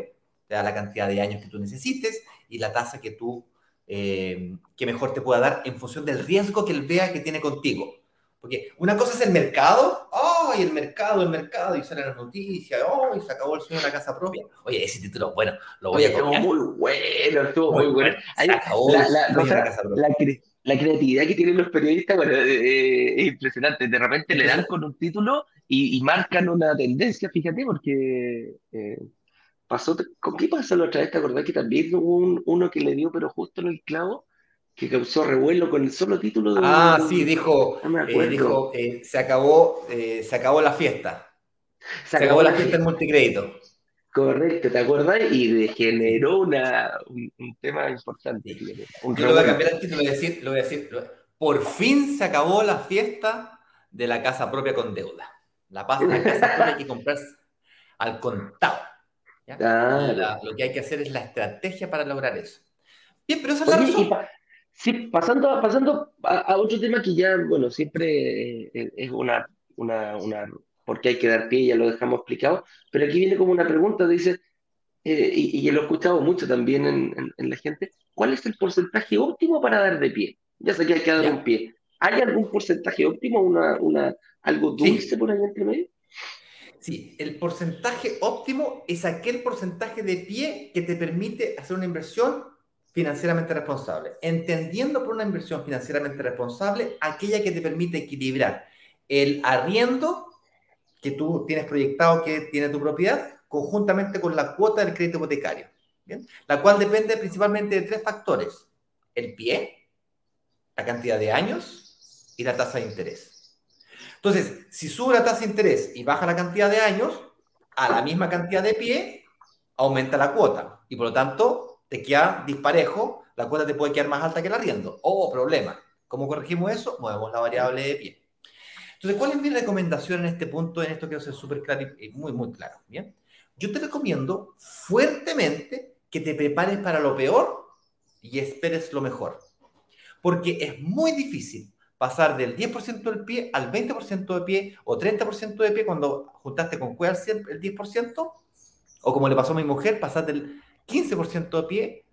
a la cantidad de años que tú necesites y la tasa que tú eh, que mejor te pueda dar en función del riesgo que él vea que tiene contigo. Porque una cosa es el mercado, ¡ay, el mercado, el mercado! Y salen las noticias, ¡ay, se acabó el sueño de la casa propia! Oye, ese título, bueno, lo voy a copiar. muy bueno, estuvo muy bueno. la, creatividad que tienen los periodistas, bueno, eh, eh, es impresionante. De repente le dan con un título y, marcan una tendencia, fíjate, porque... ¿con qué pasó la otra vez? ¿Te acordás que también hubo uno que le dio, pero justo en el clavo, que causó revuelo con el solo título de Ah, sí, dijo, eh, dijo eh, se, acabó, eh, se acabó la fiesta. Se, acabó, la fiesta en multicrédito. Correcto, ¿te acordás? Y generó una, un, tema importante. Yo lo voy a cambiar el título, lo voy a decir, lo voy a decir, por fin se acabó la fiesta de la casa propia con deuda. La, la casa propia hay que comprarse al contado lo que hay que hacer es la estrategia para lograr eso. Bien, pero esa es la razón. Sí, pasando, pasando a, otro tema que ya, bueno, siempre es una, una, una, porque hay que dar pie, ya lo dejamos explicado, pero aquí viene como una pregunta, dice, eh, y, y, lo he escuchado mucho también en, en, la gente, ¿cuál es el porcentaje óptimo para dar de pie? Ya sé que hay que dar un pie. ¿Hay algún porcentaje óptimo, una, una, algo dulce por ahí entre medio? Sí, el porcentaje óptimo es aquel porcentaje de pie que te permite hacer una inversión financieramente responsable. Entendiendo por una inversión financieramente responsable aquella que te permite equilibrar el arriendo que tú tienes proyectado que tiene tu propiedad conjuntamente con la cuota del crédito hipotecario. ¿bien? la cual depende principalmente de tres factores. El pie, la cantidad de años y la tasa de interés. Entonces, si sube la tasa de interés y baja la cantidad de años, a la misma cantidad de pie, aumenta la cuota. Y por lo tanto, te queda disparejo, la cuota te puede quedar más alta que el arriendo. Oh, problema. ¿Cómo corregimos eso? Movemos la variable de pie. Entonces, ¿cuál es mi recomendación en este punto? En esto quiero ser súper claro y muy, muy claro. Bien. Yo te recomiendo fuertemente que te prepares para lo peor y esperes lo mejor. Porque es muy difícil pasar del 10% del pie al 20% de pie o 30% de pie cuando juntaste con Cueva el 10%, o como le pasó a mi mujer, pasar del 15% de pie,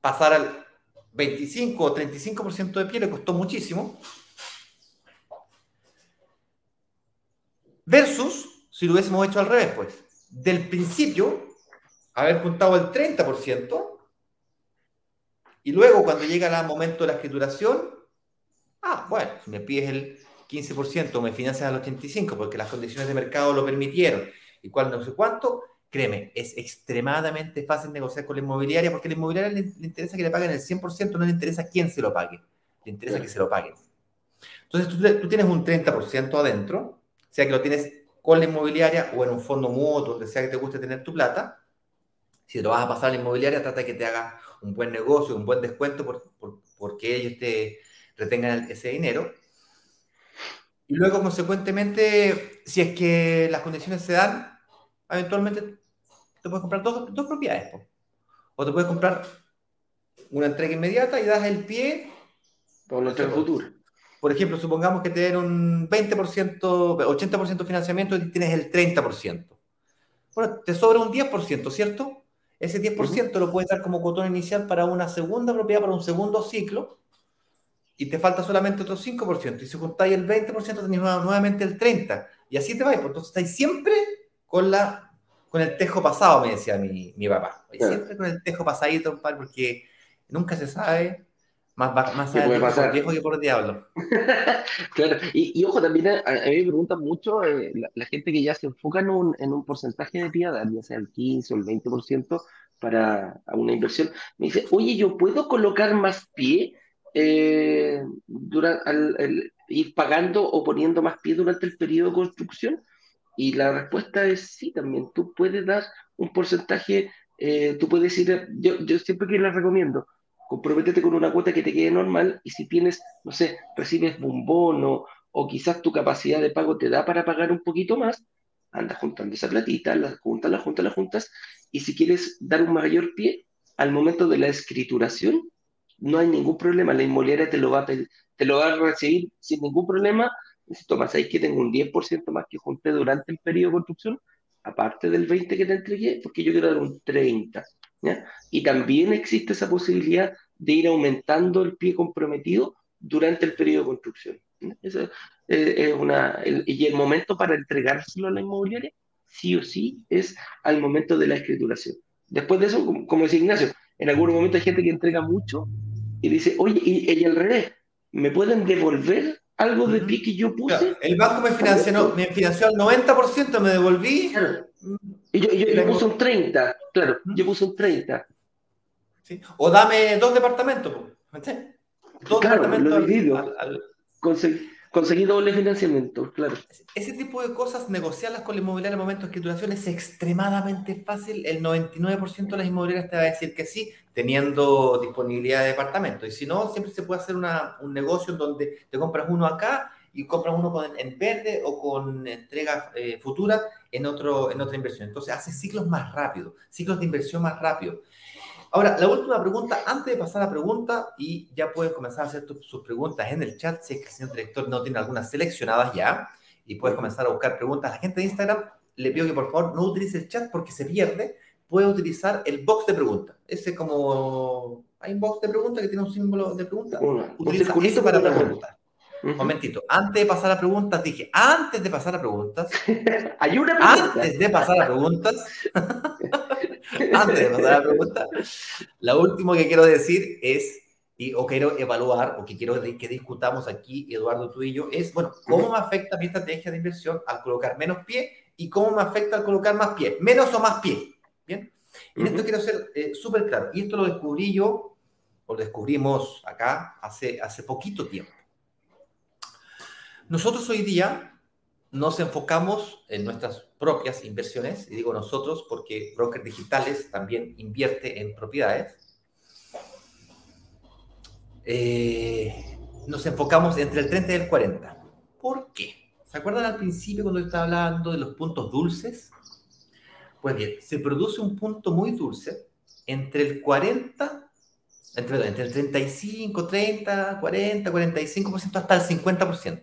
pasar al 25 o 35% de pie le costó muchísimo. Versus si lo hubiésemos hecho al revés, pues, del principio, haber juntado el 30%, y luego cuando llega el momento de la escrituración, ah, bueno, si me pides el 15%, me financias al 85% porque las condiciones de mercado lo permitieron, y cual no sé cuánto, créeme, es extremadamente fácil negociar con la inmobiliaria porque a la inmobiliaria le, interesa que le paguen el 100%, no le interesa quién se lo pague, le interesa que se lo paguen. Entonces tú, tú tienes un 30% adentro, sea que lo tienes con la inmobiliaria o en un fondo mutuo, donde sea que te guste tener tu plata. Si te lo vas a pasar a la inmobiliaria, trata de que te haga un buen negocio, un buen descuento por, por, porque ellos te retengan ese dinero. Y luego, consecuentemente, si es que las condiciones se dan, eventualmente te puedes comprar dos, dos propiedades. O te puedes comprar una entrega inmediata y das el pie. Por nuestro futuro. Por ejemplo, supongamos que te den un 20%, 80% de financiamiento y tienes el 30%. Bueno, te sobra un 10%, ¿cierto? Ese 10% lo puedes dar como cotón inicial para una segunda propiedad, para un segundo ciclo, y te falta solamente otro 5%. Y si juntáis el 20%, tenéis nuevamente el 30%. Y así te vais. Pues, entonces estáis siempre con, la, con el tejo pasado, me decía mi, mi papá. Siempre con el tejo pasadito, porque nunca se sabe más, más allá por viejo que por diablo. (laughs) claro, y, ojo, también a, mí me preguntan mucho eh, la, gente que ya se enfoca en un, en un porcentaje de piedad, ya sea el 15 o el 20% para una inversión. Me dice, oye, ¿yo puedo colocar más pie eh, durante, al, ir pagando o poniendo más pie durante el periodo de construcción? Y la respuesta es sí, también. Tú puedes dar un porcentaje, eh, tú puedes ir, yo, yo siempre que les recomiendo, comprométete con una cuota que te quede normal y si tienes, no sé, recibes un bono o quizás tu capacidad de pago te da para pagar un poquito más, anda juntando esa platita, la juntas, la juntas, la juntas, y si quieres dar un mayor pie, al momento de la escrituración, no hay ningún problema, la inmobiliaria te lo va a, te lo va a recibir sin ningún problema, si tomas ahí que tengo un 10% más que junté durante el periodo de construcción, aparte del 20 que te entregué, porque yo quiero dar un 30. Y también existe esa posibilidad de ir aumentando el pie comprometido durante el periodo de construcción. Eso es una, y el momento para entregárselo a la inmobiliaria, sí o sí, es al momento de la escrituración. Después de eso, como, decía Ignacio, en algún momento hay gente que entrega mucho y dice, oye, y, al revés, ¿me pueden devolver algo de pie que yo puse? el banco me financió, me financió al 90%, me devolví. Y yo, yo, puse un 30, claro, yo puse un 30. ¿Sí? O dame dos departamentos. Dos departamentos al, conseguí, doble financiamiento, claro. Ese tipo de cosas, negociarlas con la inmobiliaria en momento de escrituración es extremadamente fácil. El 99% de las inmobiliarias te va a decir que sí, teniendo disponibilidad de departamento. Y si no, siempre se puede hacer una, un negocio en donde te compras uno acá y compras uno con, en verde o con entrega eh, futura en, otro, en otra inversión. Entonces hace ciclos más rápidos, ciclos de inversión más rápidos. Ahora, la última pregunta, antes de pasar a la pregunta, y ya pueden comenzar a hacer sus preguntas en el chat, si es que el señor director no tiene algunas seleccionadas ya, y puedes comenzar a buscar preguntas. A la gente de Instagram le pido que por favor no utilice el chat porque se pierde. Puede utilizar el box de preguntas. Ese como... Hay un box de preguntas que tiene un símbolo de pregunta. Utiliza ese para preguntar. Momentito, antes de pasar a preguntas, dije, antes de pasar a preguntas, (laughs) hay una Antes de pasar a preguntas, (laughs) antes de pasar a preguntas, lo último que quiero decir es, y, o quiero evaluar, o que quiero que discutamos aquí, Eduardo, tú y yo, es, bueno, ¿cómo me afecta mi estrategia de inversión al colocar menos pie y cómo me afecta al colocar más pie? ¿Menos o más pie? Bien. Y esto quiero ser eh, súper claro. Y esto lo descubrí yo, o lo descubrimos acá hace, hace poquito tiempo. Nosotros hoy día nos enfocamos en nuestras propias inversiones, y digo nosotros porque Brokers Digitales también invierte en propiedades. Eh, nos enfocamos entre el 30 y el 40. ¿Por qué? ¿Se acuerdan al principio cuando estaba hablando de los puntos dulces? Pues bien, se produce un punto muy dulce entre el 40, entre, entre el 35, 30, 40, 45% hasta el 50%.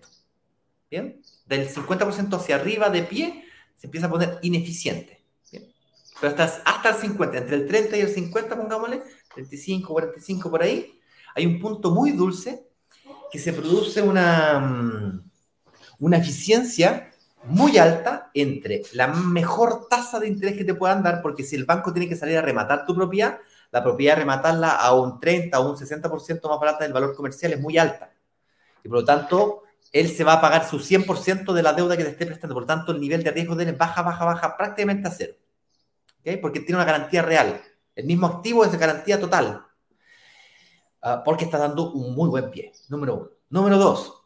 ¿Bien? Del 50% hacia arriba de pie se empieza a poner ineficiente. ¿bien? Pero hasta, hasta el 50, entre el 30 y el 50, pongámosle, 35, 45 por ahí, hay un punto muy dulce que se produce una, mm, una eficiencia muy alta entre la mejor tasa de interés que te puedan dar, porque si el banco tiene que salir a rematar tu propiedad, la propiedad rematarla a un 30 o un 60% más barata del valor comercial es muy alta. Y por lo tanto, él se va a pagar su 100% de la deuda que te esté prestando. Por tanto, el nivel de riesgo de él baja, baja, baja prácticamente a cero. ¿Okay? Porque tiene una garantía real. El mismo activo es de garantía total. Uh, porque está dando un muy buen pie. Número uno. Número dos,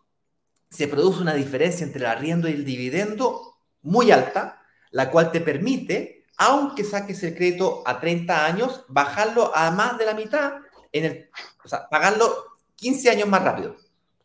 se produce una diferencia entre el arriendo y el dividendo muy alta, la cual te permite, aunque saques el crédito a 30 años, bajarlo a más de la mitad, en el, o sea, pagarlo 15 años más rápido.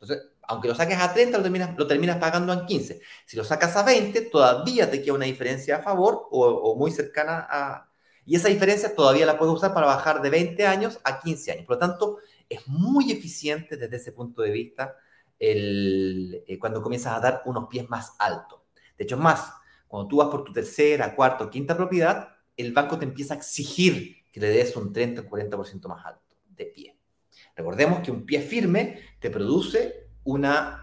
Entonces, aunque lo saques a 30, lo terminas, lo terminas pagando en 15. Si lo sacas a 20, todavía te queda una diferencia a favor o, o muy cercana a... Y esa diferencia todavía la puedes usar para bajar de 20 años a 15 años. Por lo tanto, es muy eficiente desde ese punto de vista el, eh, cuando comienzas a dar unos pies más altos. De hecho, más, cuando tú vas por tu tercera, cuarta o quinta propiedad, el banco te empieza a exigir que le des un 30 o 40% más alto de pie. Recordemos que un pie firme te produce una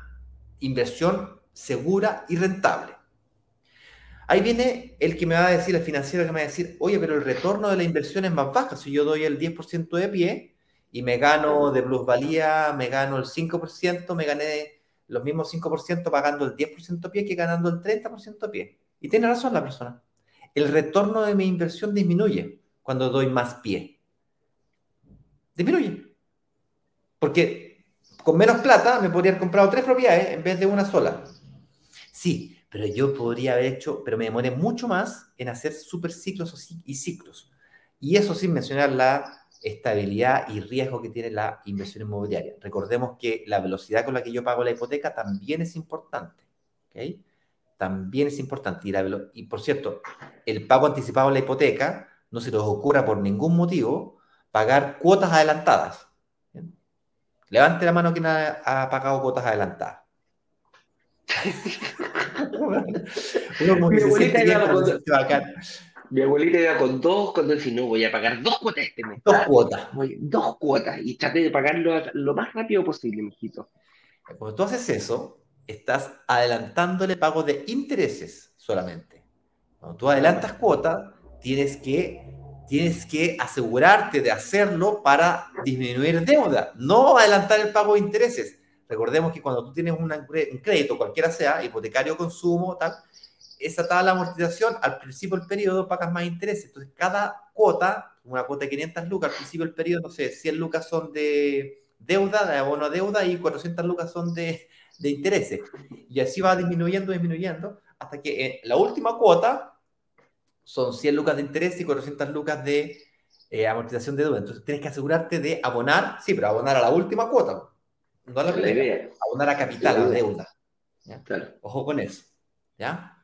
inversión segura y rentable. Ahí viene el que me va a decir, el financiero que me va a decir, oye, pero el retorno de la inversión es más baja. Si yo doy el 10% de pie, y me gano de plusvalía, me gano el 5%, me gané los mismos 5% pagando el 10% pie que ganando el 30% pie. Y tiene razón la persona. El retorno de mi inversión disminuye cuando doy más pie. Disminuye. Porque con menos plata me podría haber comprado tres propiedades en vez de una sola. Sí, pero yo podría haber hecho, pero me demoré mucho más en hacer super ciclos y ciclos. Y eso sin mencionar la estabilidad y riesgo que tiene la inversión inmobiliaria. Recordemos que la velocidad con la que yo pago la hipoteca también es importante. ¿okay? También es importante. Y, y, por cierto, el pago anticipado de la hipoteca no se les ocurra por ningún motivo pagar cuotas adelantadas. Levante la mano quien ha, ha pagado cuotas adelantadas. (laughs) Uno Mi abuelita mi abuelita iba con dos, cuando decía, no, voy a pagar dos cuotas este mes. Dos cuotas. dos cuotas. Y traté de pagarlo lo más rápido posible, mijito. Cuando tú haces eso, estás adelantándole pago de intereses solamente. Cuando tú adelantas cuotas, tienes que, tienes que asegurarte de hacerlo para disminuir deuda, no adelantar el pago de intereses. Recordemos que cuando tú tienes un crédito, cualquiera sea, hipotecario, consumo, tal, esa tabla de amortización, al principio del periodo pagas más intereses. Entonces, cada cuota, una cuota de 500 lucas, al principio del periodo, no sé, 100 lucas son de deuda, de abono a deuda, y 400 lucas son de, de intereses. Y así va disminuyendo, disminuyendo, hasta que en la última cuota son 100 lucas de interés y 400 lucas de eh, amortización de deuda. Entonces, tienes que asegurarte de abonar, sí, pero abonar a la última cuota, no a la primera, abonar a capital, a la deuda. Ojo con eso. ¿Ya?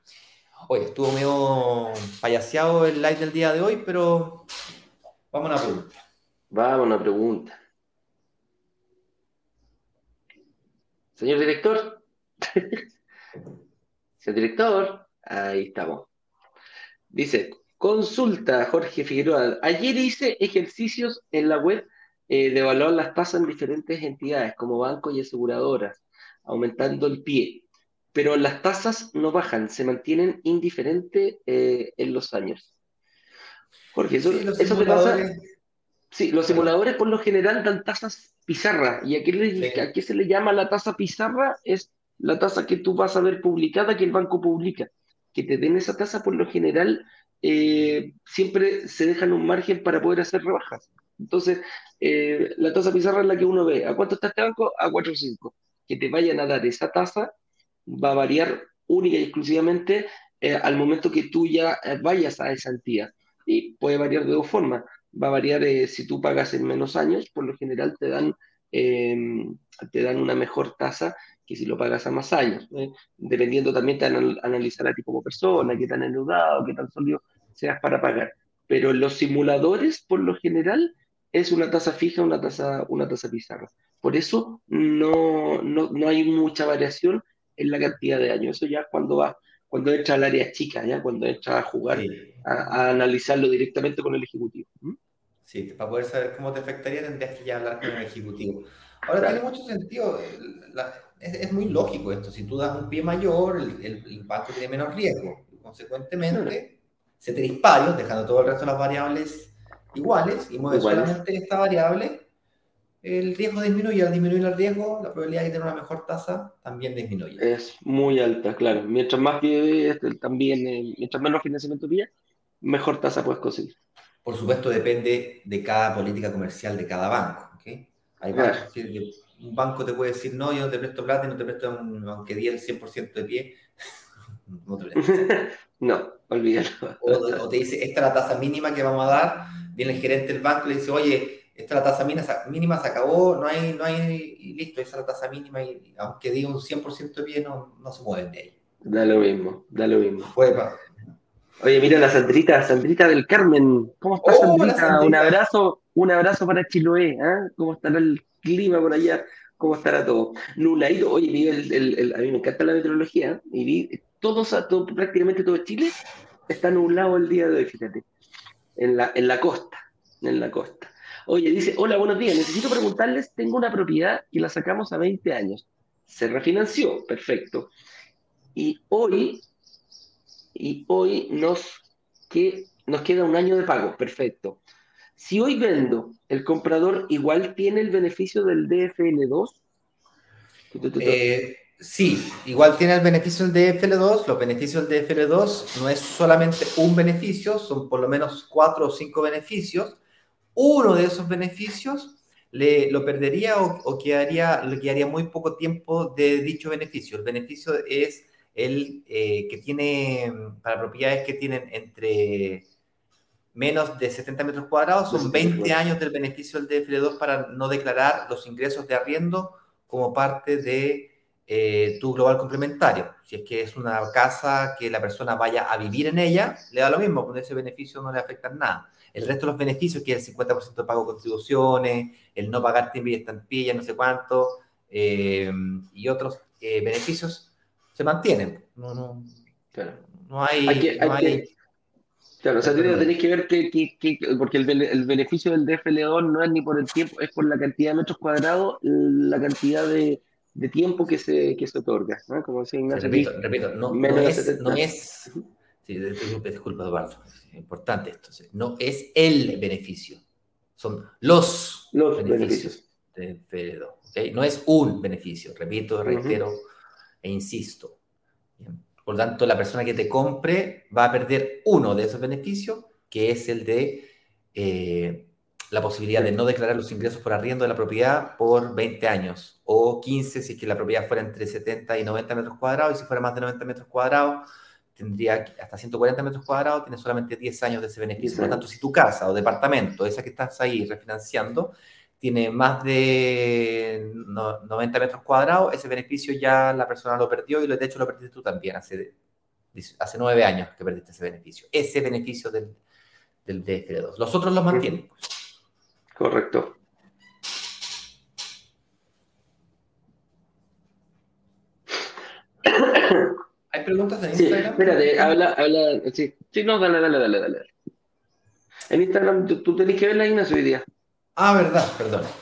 Oye, estuvo medio payaseado el live del día de hoy, pero vamos a una pregunta. Vamos a una pregunta. Señor director. (laughs) Señor director. Ahí estamos. Dice, consulta Jorge Figueroa. Ayer hice ejercicios en la web eh, de evaluar las tasas en diferentes entidades como bancos y aseguradoras, aumentando el pie pero las tasas no bajan, se mantienen indiferentes eh, en los años. Porque eso, sí, eso pasa. Sí, los simuladores por lo general dan tasas pizarra. ¿Y a qué, se le llama la tasa pizarra? Es la tasa que tú vas a ver publicada, que el banco publica. Que te den esa tasa por lo general eh, siempre se dejan un margen para poder hacer rebajas. Entonces, eh, la tasa pizarra es la que uno ve. ¿A cuánto está este banco? A 4,5. Que te vayan a dar esa tasa va a variar única y exclusivamente eh, al momento que tú ya vayas a esa entidad. Y puede variar de dos formas. Va a variar si tú pagas en menos años, por lo general te dan, em, te dan una mejor tasa que si lo pagas a más años. Dependiendo también de analizar a ti como persona, qué tan endeudado, qué tan sólido seas para pagar. Pero los simuladores, por lo general, es una tasa fija, una tasa, una tasa pizarra. Por eso no, no, no, hay mucha variación en la cantidad de años. Eso ya cuando va, cuando entra al área chica, ya cuando entra a jugar, a, analizarlo directamente con el ejecutivo. ¿Mm? Sí, para poder saber cómo te afectaría tendrías que ya hablar con el ejecutivo. Ahora tiene mucho sentido, es, muy lógico esto. Si tú das un pie mayor, el, el, banco tiene menos riesgo. Consecuentemente, se te dispara, dejando todo el resto de las variables iguales y mueve solamente esta variable, el riesgo disminuye. Al disminuir el riesgo, la probabilidad de tener una mejor tasa también disminuye. Es muy alta, claro. Mientras más que este, también, eh, mientras menos financiamiento pilla, mejor tasa puedes conseguir. Por supuesto, depende de cada política comercial de cada banco. ¿okay? Hay un banco te puede decir, no, yo no te presto plata y no te presto, aunque di el 100% de pie, (laughs) no te presto. (laughs) no, olvídalo. O, te dice, esta es la tasa mínima que vamos a dar, viene el gerente del banco y le dice, oye, esta es la tasa mínima, se acabó, no hay, no hay, y listo, esa es la tasa mínima y aunque diga un 100% de pie, no, no se mueven de ahí. Da lo mismo, da lo mismo. Oye, mira la Sandrita, Sandrita del Carmen. ¿Cómo está oh, Sandrita? Un abrazo, un abrazo para Chiloé. ¿eh? ¿Cómo estará el clima por allá? ¿Cómo estará todo? Nubladito. Oye, vi el, a mí me encanta la meteorología y vi todos, todo, prácticamente todo Chile está nublado el día de hoy, fíjate. En la, en la costa, en la costa. Oye, dice, hola, buenos días. Necesito preguntarles, tengo una propiedad que la sacamos a 20 años. Se refinanció, perfecto. Y hoy, y hoy nos, que, nos queda un año de pago, perfecto. Si hoy vendo, ¿el comprador igual tiene el beneficio del DFL2? Eh, sí, igual tiene el beneficio del DFL2. Los beneficios del DFL2 no es solamente un beneficio, son por lo menos cuatro o cinco beneficios. Uno de esos beneficios le, lo perdería o, quedaría, le quedaría muy poco tiempo de dicho beneficio. El beneficio es el eh, que tiene para propiedades que tienen entre menos de 70 metros cuadrados, son 20 años del beneficio del DFL2 para no declarar los ingresos de arriendo como parte de eh, tu global complementario. Si es que es una casa que la persona vaya a vivir en ella, le da lo mismo, con ese beneficio no le afecta nada. El resto de los beneficios, que es el 50% de pago de contribuciones, el no pagar timbre y estampilla, no sé cuánto, eh, y otros eh, beneficios, se mantienen. No, no, no hay... no hay Claro, o sea, tenéis que ver que, porque el, el, beneficio del DFL2 no es ni por el tiempo, es por la cantidad de metros cuadrados, la cantidad de, de tiempo que se, que se otorga. ¿no? Como decía Ignacio. repito, repito, no, no es, no es. Sí, disculpa, Eduardo. Es importante esto. No es el beneficio, son los, los beneficios, del DFL2. ¿okay? No es un beneficio, repito, reitero e insisto. Bien. Por lo tanto, la persona que te compre va a perder uno de esos beneficios, que es el de eh, la posibilidad de no declarar los ingresos por arriendo de la propiedad por 20 años, o 15 si es que la propiedad fuera entre 70 y 90 metros cuadrados, y si fuera más de 90 metros cuadrados, tendría hasta 140 metros cuadrados, tiene solamente 10 años de ese beneficio. Por lo tanto, si tu casa o departamento, esa que estás ahí refinanciando, tiene más de 90 metros cuadrados, ese beneficio ya la persona lo perdió y de hecho lo perdiste tú también hace, hace nueve años que perdiste ese beneficio. Ese beneficio del, del DFL2. Los otros los mantienen. Pues. Correcto. (coughs) ¿Hay preguntas en Instagram? Sí, espérate, habla, habla, sí. Sí, no, dale, dale, dale, dale. En Instagram, tú, tú tenés que ver la Ignacio hoy día. Ah, verdad, perdón. (laughs)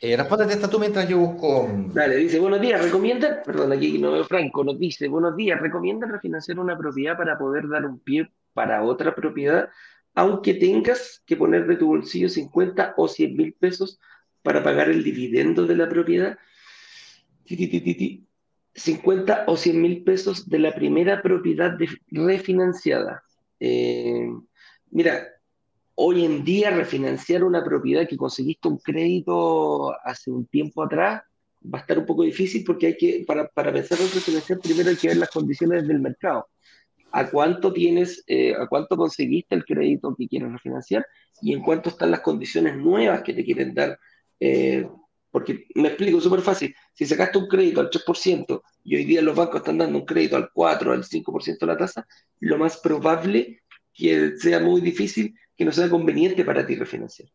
Eh, respóndete esta tú mientras yo busco. Dale, dice, buenos días, recomienda, perdón, aquí no veo Franco, nos dice, buenos días, recomienda refinanciar una propiedad para poder dar un pie para otra propiedad, aunque tengas que poner de tu bolsillo 50 o 100 mil pesos para pagar el dividendo de la propiedad. 50 o 100 mil pesos de la primera propiedad refinanciada. Eh, mira, hoy en día refinanciar una propiedad que conseguiste un crédito hace un tiempo atrás va a estar un poco difícil porque hay que, para, para pensar en refinanciar, primero hay que ver las condiciones del mercado. ¿A cuánto tienes, eh, a cuánto conseguiste el crédito que quieres refinanciar y en cuánto están las condiciones nuevas que te quieren dar? Eh, porque me explico súper fácil, si sacaste un crédito al 3% y hoy día los bancos están dando un crédito al 4, al 5% de la tasa, lo más probable que sea muy difícil que no sea conveniente para ti refinanciar.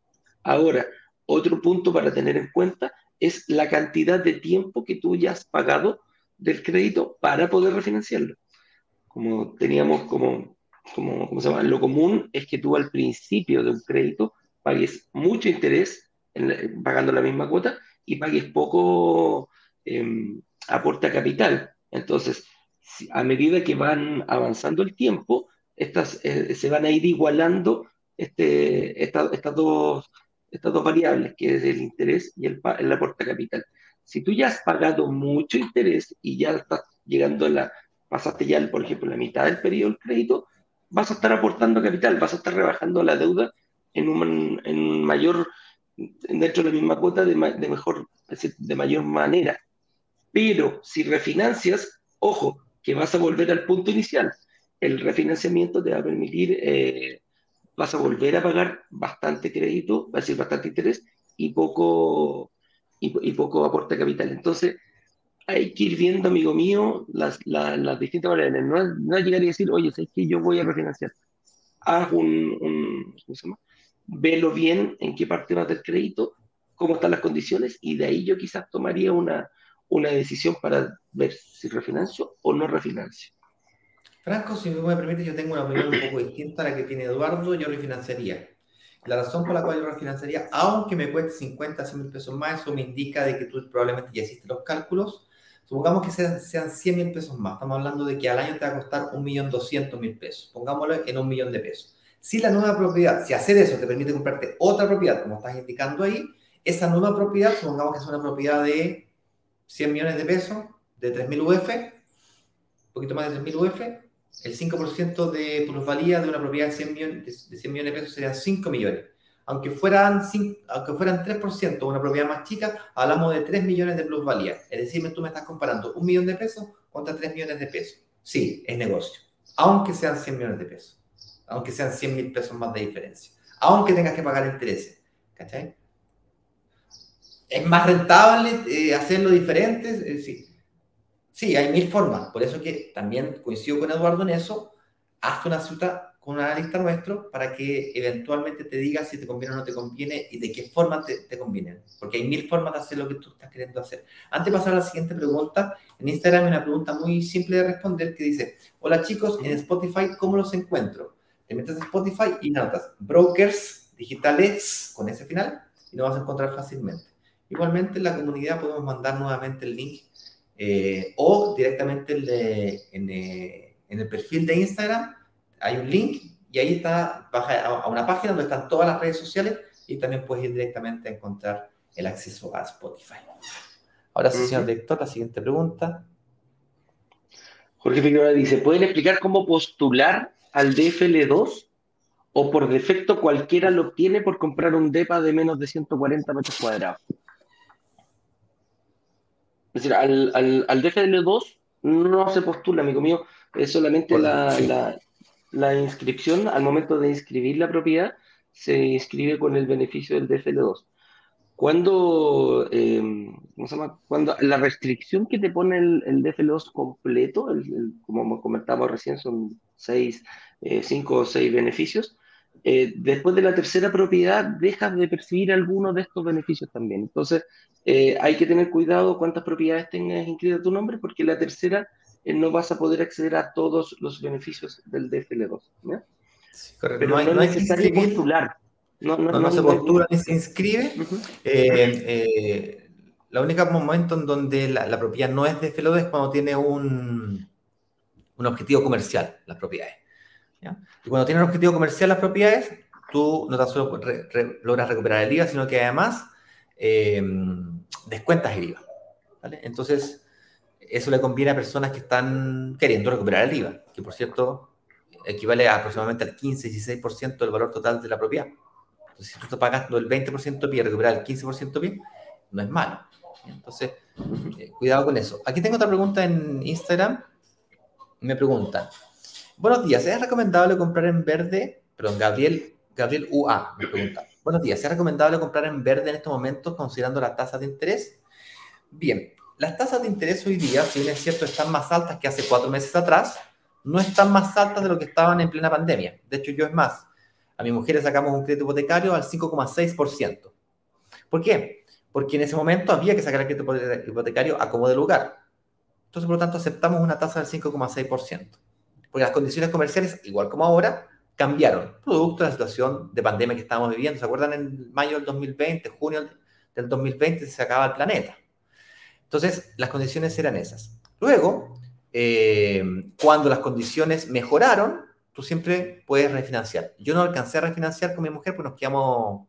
Ahora, otro punto para tener en cuenta es la cantidad de tiempo que tú ya has pagado del crédito para poder refinanciarlo. Como teníamos como, como ¿cómo se llama? Lo común es que tú al principio de un crédito pagues mucho interés pagando la misma cuota y pagues poco em, aporte a capital. Entonces, a medida que van avanzando el tiempo, estas eh, se van a ir igualando este, estas, dos, estas dos variables, que es el interés y el, el aporte capital. Si tú ya has pagado mucho interés y ya estás llegando a la, pasaste ya, por ejemplo, la mitad del periodo del crédito, vas a estar aportando capital, vas a estar rebajando la deuda en un, en mayor, dentro de la misma cuota de, de mejor, de mayor manera. Pero si refinancias, ojo, que vas a volver al punto inicial. El refinanciamiento te va a permitir eh, vas a volver a pagar bastante crédito, va a decir bastante interés y poco, y, poco aporte capital. Entonces, hay que ir viendo, amigo mío, las, las, distintas variables. No, no llegar y decir, oye, ¿sabes que yo voy a refinanciar? Haz un, un ¿cómo? Velo bien en qué parte va del crédito, cómo están las condiciones, y de ahí yo quizás tomaría una, una decisión para ver si refinancio o no refinancio. Franco, si me permite, yo tengo una opinión un poco distinta a la que tiene Eduardo, yo refinanciaría. La razón por la cual yo refinanciaría, aunque me cueste 50, 100 mil pesos más, eso me indica de que tú probablemente ya hiciste los cálculos. Supongamos que sean, sean 100 mil pesos más. Estamos hablando de que al año te va a costar 1.200.000 pesos. Pongámoslo en un millón de pesos. Si la nueva propiedad, si hacer eso te permite comprarte otra propiedad, como estás indicando ahí, esa nueva propiedad, supongamos que es una propiedad de 100 millones de pesos, de 3.000 UF, un poquito más de 3.000 UF, el 5% de plusvalía de una propiedad de 100 millones de, 100 millones de pesos serían 5 millones. Aunque fueran, aunque fueran 3% una propiedad más chica, hablamos de 3 millones de plusvalía. Es decir, tú me estás comparando un millón de pesos contra 3 millones de pesos. Sí, es negocio. Aunque sean 100 millones de pesos. Aunque sean 100 mil pesos más de diferencia. Aunque tengas que pagar intereses. ¿Cachai? ¿Es más rentable eh, hacerlo diferente? Eh, sí. Sí, hay mil formas. Por eso que también coincido con Eduardo en eso. Hazte una cita con un analista nuestro para que eventualmente te diga si te conviene o no te conviene y de qué forma te, te conviene. Porque hay mil formas de hacer lo que tú estás queriendo hacer. Antes de pasar a la siguiente pregunta, en Instagram hay una pregunta muy simple de responder que dice, hola chicos, en Spotify, ¿cómo los encuentro? Te metes a Spotify y notas brokers digitales con ese final y lo vas a encontrar fácilmente. Igualmente en la comunidad podemos mandar nuevamente el link eh, o directamente eh, en, el perfil de Instagram hay un link y ahí está, baja a una página donde están todas las redes sociales y también puedes ir directamente a encontrar el acceso a Spotify. Ahora sí, señor director, la siguiente pregunta. Jorge Figueroa dice, ¿pueden explicar cómo postular al DFL2 o por defecto cualquiera lo obtiene por comprar un DEPA de menos de 140 metros cuadrados? Es decir, al, al, al DFL2 no se postula, amigo mío, es solamente la, la, inscripción, al momento de inscribir la propiedad, se inscribe con el beneficio del DFL2. Cuando, em, ¿cómo se llama? Cuando la restricción que te pone el, el DFL2 completo, el, como comentamos recién, son seis, eh, cinco o seis beneficios, eh, después de la tercera propiedad dejas de percibir algunos de estos beneficios también. Entonces, eh, hay que tener cuidado cuántas propiedades tengas inscritas a tu nombre, porque la tercera eh, no vas a poder acceder a todos los beneficios del DFL2. Pero no, hay, no, necesario postular. No, no, se postula ni se inscribe. la única momento en donde la, propiedad no es DFL2 es cuando tiene un, un objetivo comercial, las propiedades. Y cuando tienen objetivo comercial las propiedades, tú no tan solo logras recuperar el IVA, sino que además em, descuentas el IVA. Entonces, eso le conviene a personas que están queriendo recuperar el IVA, que por cierto, equivale a aproximadamente al 15-16% del valor total de la propiedad. Entonces, si tú estás pagando el 20% pie recuperar el 15% pie, no es malo. Entonces, eh, cuidado con eso. Aquí tengo otra pregunta en Instagram. Me preguntan, buenos días, ¿es recomendable comprar en verde? Perdón, Gabriel, Gabriel UA me pregunta. Buenos días, ¿es recomendable comprar en verde en estos momentos considerando las tasas de interés? Bien, las tasas de interés hoy día, si bien es cierto, están más altas que hace cuatro meses atrás, no están más altas de lo que estaban en plena pandemia. De hecho, yo es más, a mi mujer le sacamos un crédito hipotecario al 5,6%. ¿Por qué? Porque en ese momento había que sacar el crédito hipotecario a como de lugar. Entonces, por lo tanto, aceptamos una tasa del 5,6%. Porque las condiciones comerciales, igual como ahora, cambiaron, producto de la situación de pandemia que estábamos viviendo. ¿Se acuerdan en mayo del 2020, junio del 2020 se acaba el planeta? Entonces, las condiciones eran esas. Luego, eh, cuando las condiciones mejoraron, tú siempre puedes refinanciar. Yo no alcancé a refinanciar con mi mujer porque nos quedamos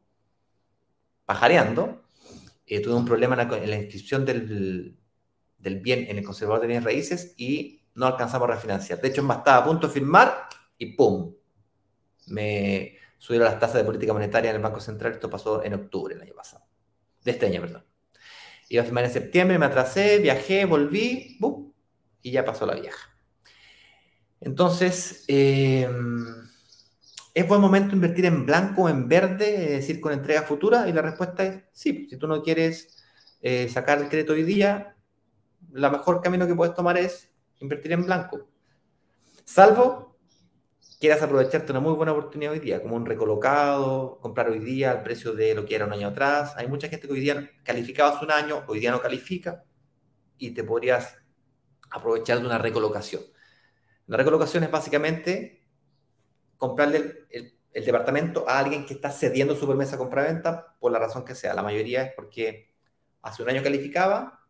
pajareando. Eh, tuve un problema en la, inscripción del, bien en el conservador de bienes raíces y no alcanzamos a refinanciar. De hecho, estaba a punto de firmar y ¡pum! Me subieron las tasas de política monetaria en el Banco Central. Esto pasó en octubre del año pasado. De este año, perdón. Iba a firmar en septiembre, me atrasé, viajé, volví, ¡bum! y ya pasó la vieja. Entonces, eh, ¿es buen momento invertir en blanco o en verde, es decir, con entrega futura? Y la respuesta es sí. Si tú no quieres eh, sacar el crédito hoy día, la mejor camino que puedes tomar es invertir en blanco. Salvo quieras aprovecharte una muy buena oportunidad hoy día, como un recolocado, comprar hoy día al precio de lo que era un año atrás. Hay mucha gente que hoy día calificaba hace un año, hoy día no califica, y te podrías aprovechar de una recolocación. La recolocación es básicamente comprarle el, departamento a alguien que está cediendo su permiso a compra-venta por la razón que sea. La mayoría es porque hace un año calificaba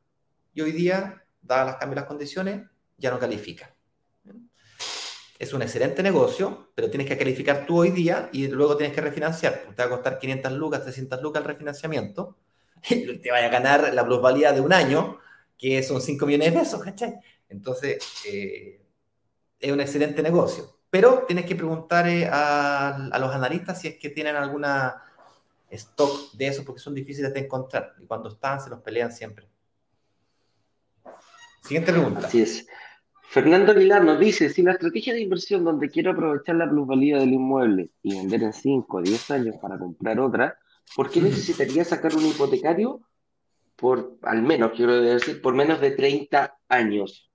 y hoy día, dadas las cambios las condiciones, ya no califica. Es un excelente negocio, pero tienes que calificar tú hoy día y luego tienes que refinanciar. Te va a costar 500 lucas, 300 lucas el refinanciamiento (laughs) y te vaya a ganar la plusvalía de un año, que son 5 millones de pesos, ¿cachai? Entonces, eh, es un excelente negocio. Pero tienes que preguntar eh, a, los analistas si es que tienen alguna stock de eso, porque son difíciles de encontrar. Y cuando están, se los pelean siempre. Siguiente pregunta. Así es. Fernando Aguilar nos dice, si la estrategia de inversión donde quiero aprovechar la plusvalía del inmueble y vender en 5 o 10 años para comprar otra, ¿por qué necesitaría sacar un hipotecario por, al menos, quiero decir, por menos de 30 años?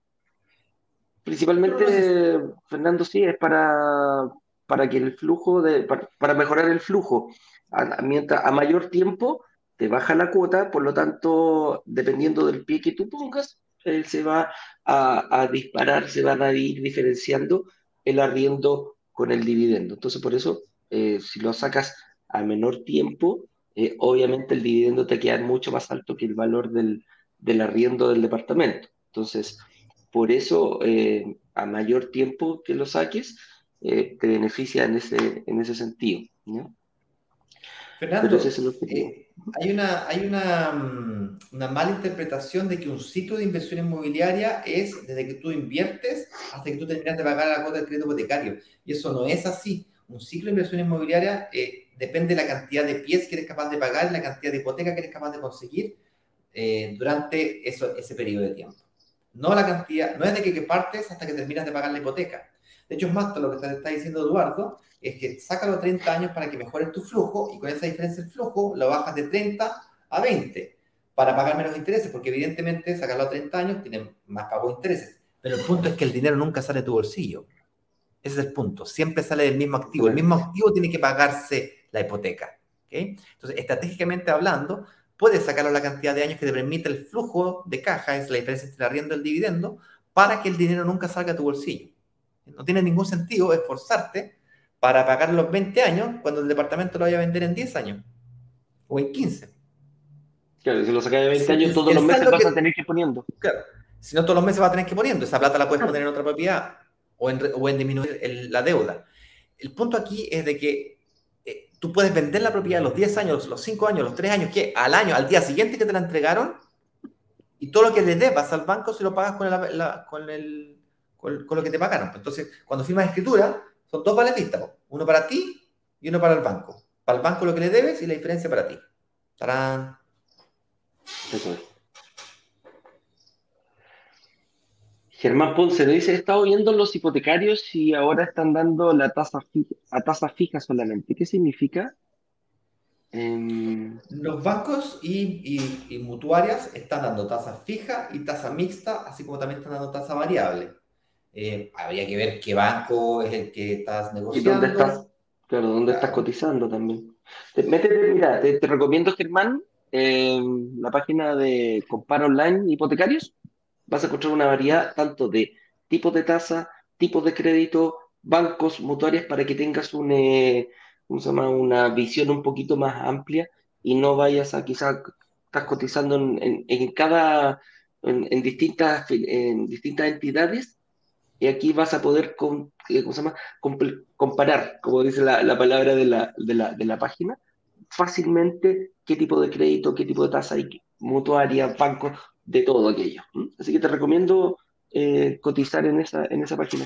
Principalmente, Fernando, sí, es para, para que el flujo, de, para, mejorar el flujo. A, mientras a mayor tiempo te baja la cuota, por lo tanto, dependiendo del pie que tú pongas, él se va a, disparar, se van a ir diferenciando el arriendo con el dividendo. Entonces, por eso, eh, si lo sacas a menor tiempo, eh, obviamente el dividendo te queda mucho más alto que el valor del, del arriendo del departamento. Entonces, por eso, eh, a mayor tiempo que lo saques, te beneficia en ese, en ese sentido. Fernando, eh, hay, una, hay una, mm, una, mala interpretación de que un ciclo de inversión inmobiliaria es desde que tú inviertes hasta que tú terminas de pagar la cuota del crédito hipotecario. Y eso no es así. Un ciclo de inversión inmobiliaria depende de la cantidad de pies que eres capaz de pagar, la cantidad de hipoteca que eres capaz de conseguir durante eso, ese periodo de tiempo. No la cantidad, no es de que, partes hasta que terminas de pagar la hipoteca. De hecho, es más, lo que te está diciendo Eduardo es que sácalo 30 años para que mejores tu flujo y con esa diferencia del flujo lo bajas de 30 a 20 para pagar menos intereses, porque evidentemente sacarlo a 30 años tiene más pago de intereses. Pero el punto es que el dinero nunca sale de tu bolsillo. Ese es el punto. Siempre sale del mismo activo. El mismo activo tiene que pagarse la hipoteca. Entonces, estratégicamente hablando, puedes sacarlo la cantidad de años que te permite el flujo de caja, es la diferencia entre el arriendo y el dividendo, para que el dinero nunca salga a tu bolsillo. No tiene ningún sentido esforzarte para pagar los 20 años cuando el departamento lo vaya a vender en 10 años o en 15. Claro, si lo sacas de 20 años, todos los meses vas a tener que ir poniendo. Claro, si no todos los meses vas a tener que ir poniendo. Esa plata la puedes poner en otra propiedad o en, o en disminuir la deuda. El punto aquí es de que tú puedes vender la propiedad los 10 años, los 5 años, los 3 años, que al año, al día siguiente que te la entregaron, y todo lo que le debas al banco se lo pagas con, con, el, con, lo que te pagaron. Entonces, cuando firmas escritura, Son dos vales vistas, uno para ti y uno para el banco. Para el banco lo que le debes y la diferencia para ti. ¡Tarán! Eso es. Germán Ponce nos dice, he estado viendo los hipotecarios y ahora están dando la tasa fija, a tasa fija solamente. ¿Qué significa? Los bancos y, mutuarias están dando tasa fija y tasa mixta, así como también están dando tasa variable. Eh, habría que ver qué banco es el que estás negociando. ¿Y dónde estás? Claro, ¿dónde estás cotizando también? métete, mira, te, recomiendo, Germán, la página de Compara Online Hipotecarios vas a encontrar una variedad tanto de tipos de tasa, tipos de crédito, bancos, mutuarias, para que tengas un, eh, una visión un poquito más amplia y no vayas a quizás estás cotizando en, cada, en, distintas, en distintas entidades y aquí vas a poder eh, comparar, como dice la, palabra de la, de, la, de la, página, fácilmente qué tipo de crédito, qué tipo de tasa hay, mutuaria, bancos, de todo aquello. Así que te recomiendo eh, cotizar en esa, en esa página.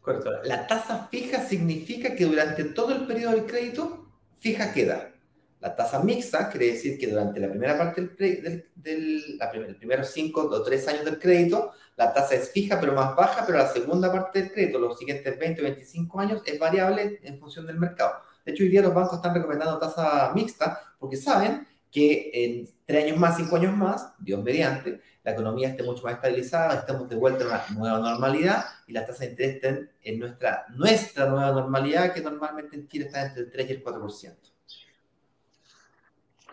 Correcto. La tasa fija significa que durante todo el periodo del crédito, fija queda. La tasa mixta quiere decir que durante la primera parte del, del, la primer, primeros cinco o tres años del crédito, la tasa es fija pero más baja, pero la segunda parte del crédito, los siguientes 20 o 25 años, es variable en función del mercado. De hecho, hoy día los bancos están recomendando tasa mixta porque saben que en tres años más, cinco años más, Dios mediante, la economía esté mucho más estabilizada, estemos de vuelta a una nueva normalidad y las tasas de interés estén en nuestra, nuestra nueva normalidad, que normalmente en Chile está entre el 3 y el 4%.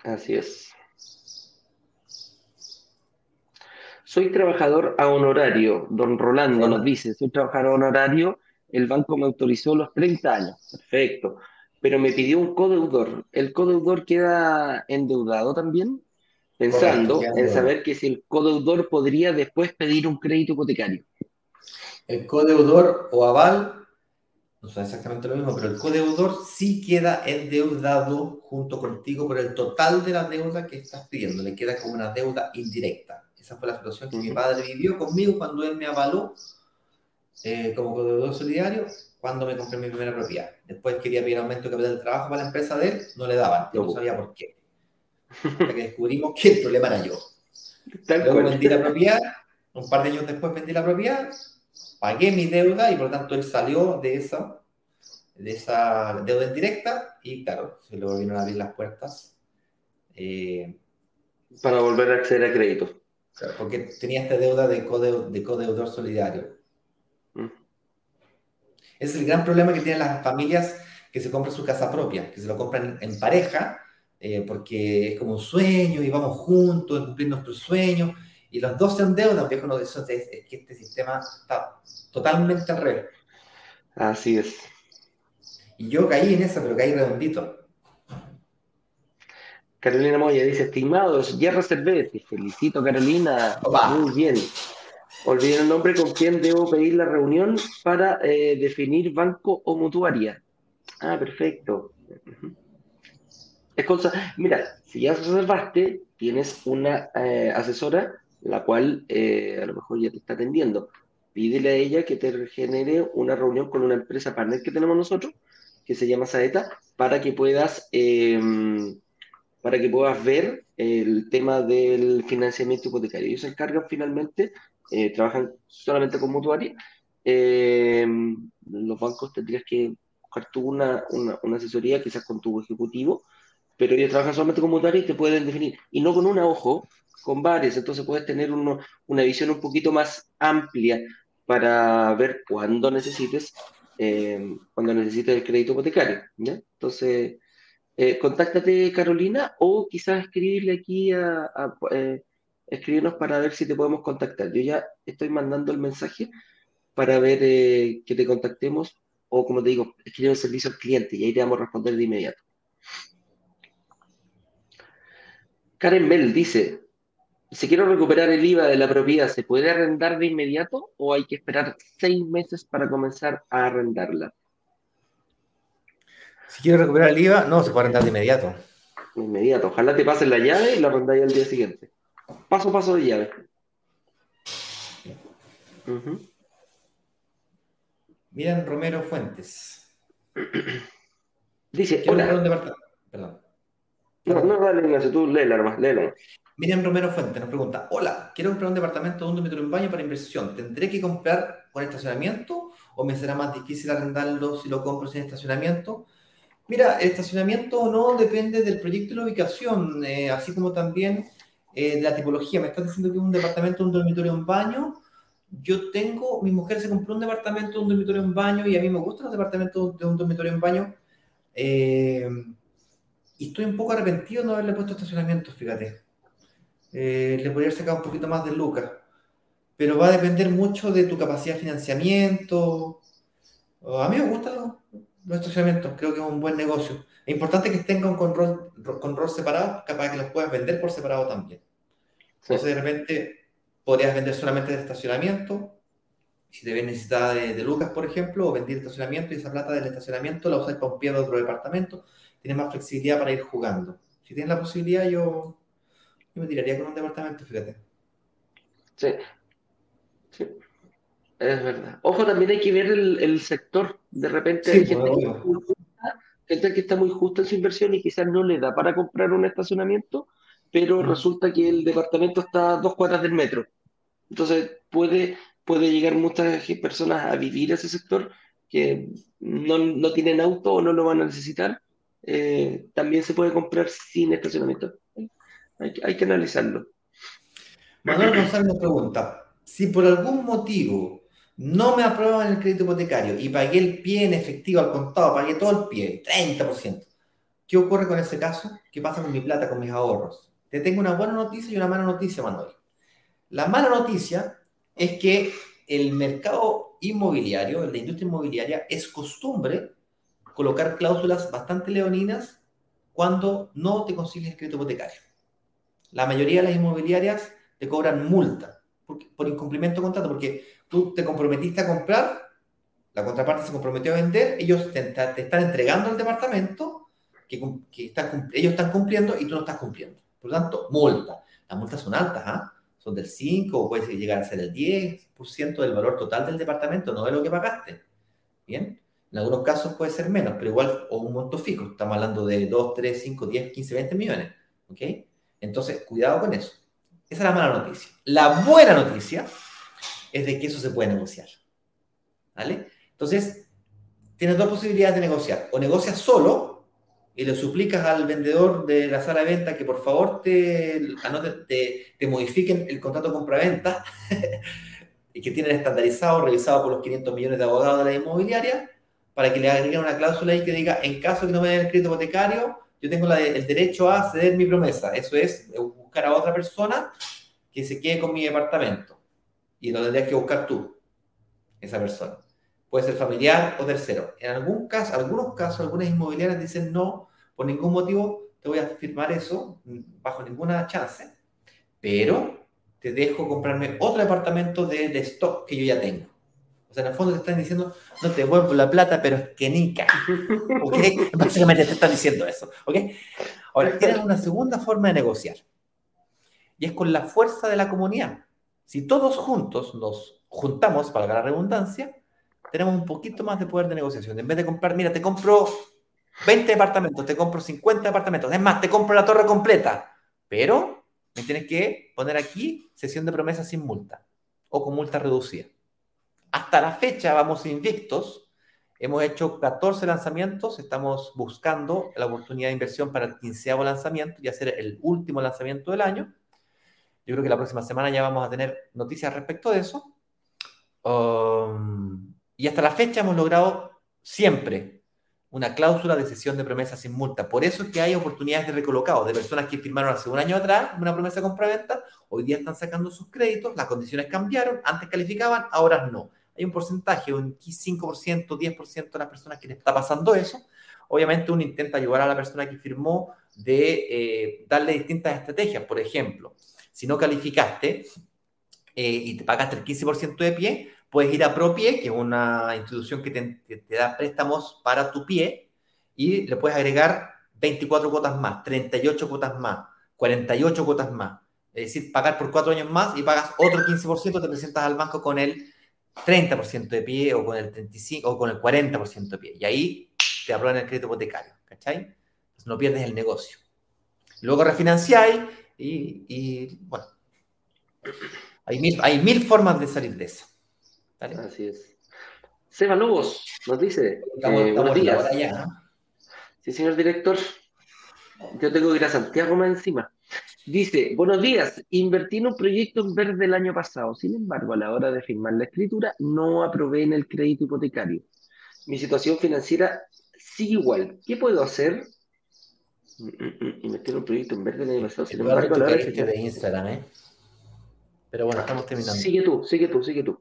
Así es. Soy trabajador a honorario. Don Rolando nos dice, soy trabajador a honorario, el banco me autorizó los 30 años. Perfecto pero me pidió un codeudor. ¿El codeudor queda endeudado también? Pensando en saber que si el codeudor podría después pedir un crédito hipotecario. El codeudor o aval, no son exactamente lo mismo, pero el codeudor sí queda endeudado junto contigo por el total de la deuda que estás pidiendo. Le queda como una deuda indirecta. Esa fue la situación que mi padre vivió conmigo cuando él me avaló eh, como codeudor solidario cuando me compré mi primera propiedad. Después quería pedir aumento de capital de trabajo para la empresa de él, no le daban, yo no sabía por qué. Hasta que descubrimos que el problema era yo. Luego vendí la propiedad, un par de años después vendí la propiedad, pagué mi deuda y por lo tanto él salió de esa, de esa deuda indirecta y claro, se le volvieron a abrir las puertas. Eh, para volver a acceder a crédito. Porque tenía esta deuda de, de codeudor solidario. Ese es el gran problema que tienen las familias que se compran su casa propia, que se lo compran en pareja, eh, porque es como un sueño y vamos juntos a cumplir nuestros sueños, y los dos se endeudan, viejo, no, eso es, es, que este sistema está totalmente al revés. Así es. Y yo caí en eso, pero caí redondito. Carolina Moya dice, estimados, ya reservé, te felicito Carolina, muy bien. Olvidé el nombre con quién debo pedir la reunión para eh, definir banco o mutuaria. Ah, perfecto. Es cosa, mira, si ya reservaste, tienes una eh, asesora, la cual eh, a lo mejor ya te está atendiendo. Pídele a ella que te genere una reunión con una empresa partner que tenemos nosotros, que se llama Saeta, para que puedas, em, para que puedas ver el tema del financiamiento hipotecario. Ellos se encargan finalmente eh, trabajan solamente con mutuaria, eh, los bancos tendrías que buscar tú una, una, asesoría, quizás con tu ejecutivo, pero ellos trabajan solamente con mutuaria y te pueden definir, y no con una ojo, con varias, entonces puedes tener una visión un poquito más amplia para ver cuándo necesites, eh, cuando necesites el crédito hipotecario. Entonces, eh, contáctate Carolina o quizás escribirle aquí a, escribirnos para ver si te podemos contactar. Yo ya estoy mandando el mensaje para ver eh, que te contactemos o, como te digo, escribir el servicio al cliente y ahí te vamos a responder de inmediato. Karen Bell dice, si quiero recuperar el IVA de la propiedad, ¿se puede arrendar de inmediato o hay que esperar seis meses para comenzar a arrendarla? Si quiero recuperar el IVA, no, se puede arrendar de inmediato. De inmediato. Ojalá te pasen la llave y la arrendáis al día siguiente paso a paso de llave. Miren Romero Fuentes. (clears throat) Dice, hola. Perdón. No, no, dale, Ignacio, tú léela nomás, léela. Miriam Romero Fuentes nos pregunta, hola, quiero comprar un departamento de un dormitorio en baño para inversión. ¿Tendré que comprar con estacionamiento o me será más difícil arrendarlo si lo compro sin estacionamiento? Mira, estacionamiento no depende del proyecto y la ubicación, eh, así como también eh, de la tipología. Me estás diciendo que es un departamento, un dormitorio en baño. Yo tengo, mi mujer se compró un departamento, un dormitorio en baño y a mí me gustan los departamentos de un dormitorio en baño. Eh, y estoy un poco arrepentido de no haberle puesto estacionamiento, fíjate le podría sacar un poquito más de lucas. Pero va a depender mucho de tu capacidad de financiamiento. A mí me gustan los, estacionamientos, creo que es un buen negocio. Es importante que estén con control, con separado, capaz que los puedas vender por separado también. Entonces, de repente, podrías vender solamente el estacionamiento. Si te ves necesidad de, de, lucas, por ejemplo, o vender estacionamiento y esa plata del estacionamiento la usas para un pie de otro departamento, tienes más flexibilidad para ir jugando. Si tienes la posibilidad, yo, yo me tiraría con un departamento, fíjate. Sí. Sí. Es verdad. Ojo, también hay que ver el, sector. De repente hay gente, que, está muy justa en su inversión y quizás no le da para comprar un estacionamiento, pero mm. resulta que el departamento está a dos cuadras del metro. Entonces puede, puede llegar muchas personas a vivir ese sector que no, tienen auto o no lo van a necesitar. Eh, también se puede comprar sin estacionamiento. Hay, que analizarlo. Manuel González nos pregunta, si por algún motivo no me aprueban el crédito hipotecario y pagué el pie en efectivo al contado, pagué todo el pie, 30%, ¿qué ocurre con ese caso? ¿Qué pasa con mi plata, con mis ahorros? Te tengo una buena noticia y una mala noticia, Manuel. La mala noticia es que el mercado inmobiliario, la industria inmobiliaria, es costumbre colocar cláusulas bastante leoninas cuando no te consigues el crédito hipotecario. La mayoría de las inmobiliarias te cobran multa por, incumplimiento de contrato, porque tú te comprometiste a comprar, la contraparte se comprometió a vender, ellos te, están entregando el departamento que, ellos están cumpliendo y tú no estás cumpliendo. Por lo tanto, multa. Las multas son altas, ¿ah? Son del 5 o puede llegar a ser el 10% del valor total del departamento, no de lo que pagaste. ¿Bien? En algunos casos puede ser menos, pero igual, o un monto fijo. Estamos hablando de 2, 3, 5, 10, 15, 20 millones. ¿Ok? Entonces, cuidado con eso. Esa es la mala noticia. La buena noticia es de que eso se puede negociar. ¿Vale? Entonces, tienes dos posibilidades de negociar. O negocias solo y le suplicas al vendedor de la sala de venta que por favor te, te, modifiquen el contrato de compra-venta (laughs) y que tienen estandarizado, revisado por los 500 millones de abogados de la inmobiliaria, para que le agreguen una cláusula ahí que diga, en caso de que no me den el crédito hipotecario, yo tengo el derecho a ceder mi promesa. Eso es buscar a otra persona que se quede con mi departamento. Y lo tendrías que buscar tú, esa persona. Puede ser familiar o tercero. En algún caso, algunos casos, algunas inmobiliarias dicen no, por ningún motivo te voy a firmar eso, bajo ninguna chance, pero te dejo comprarme otro departamento de, de stock que yo ya tengo. O sea, en el fondo te están diciendo, no te devuelvo la plata, pero es que nica. (laughs) ¿Ok? (laughs) Básicamente te están diciendo eso. ¿Ok? Ahora, tienes una segunda forma de negociar. Y es con la fuerza de la comunidad. Si todos juntos nos juntamos, para la redundancia, tenemos un poquito más de poder de negociación. En vez de comprar, mira, te compro 20 departamentos, te compro 50 departamentos. Es más, te compro la torre completa. Pero me tienes que poner aquí sesión de promesas sin multa o con multa reducida. Hasta la fecha vamos invictos. Hemos hecho 14 lanzamientos. Estamos buscando la oportunidad de inversión para el quinceavo lanzamiento y hacer el último lanzamiento del año. Yo creo que la próxima semana ya vamos a tener noticias respecto de eso. Um, y hasta la fecha hemos logrado siempre una cláusula de cesión de promesa sin multa. Por eso es que hay oportunidades de recolocado de personas que firmaron hace un año atrás una promesa de compra-venta, hoy día están sacando sus créditos, las condiciones cambiaron, antes calificaban, ahora no hay un porcentaje, un 5%, 10% de las personas que le está pasando eso. Obviamente uno intenta ayudar a la persona que firmó de eh, darle distintas estrategias. Por ejemplo, si no calificaste eh, y te pagaste el 15% de pie, puedes ir a ProPie, que es una institución que te, da préstamos para tu pie, y le puedes agregar 24 cuotas más, 38 cuotas más, 48 cuotas más. Es decir, pagar por cuatro años más y pagas otro 15%, te presentas al banco con el 30% de pie o con el 35% o con el 40% de pie. Y ahí te aprueban el crédito hipotecario, ¿cachai? No pierdes el negocio. Luego refinanciáis y, y bueno, hay mil, hay mil formas de salir de eso. Así es. Seba Lobos nos dice, eh, buenos días. Sí, señor director. Yo tengo que ir a Santiago más encima. Dice, buenos días, invertí en un proyecto en verde el año pasado. Sin embargo, a la hora de firmar la escritura, no aprobé en el crédito hipotecario. Mi situación financiera sigue igual. ¿Qué puedo hacer? Invertí en un proyecto en verde el año pasado. Sin embargo, a la hora de... Instagram, ¿eh? Pero bueno, estamos terminando. Sigue tú, sigue tú, sigue tú.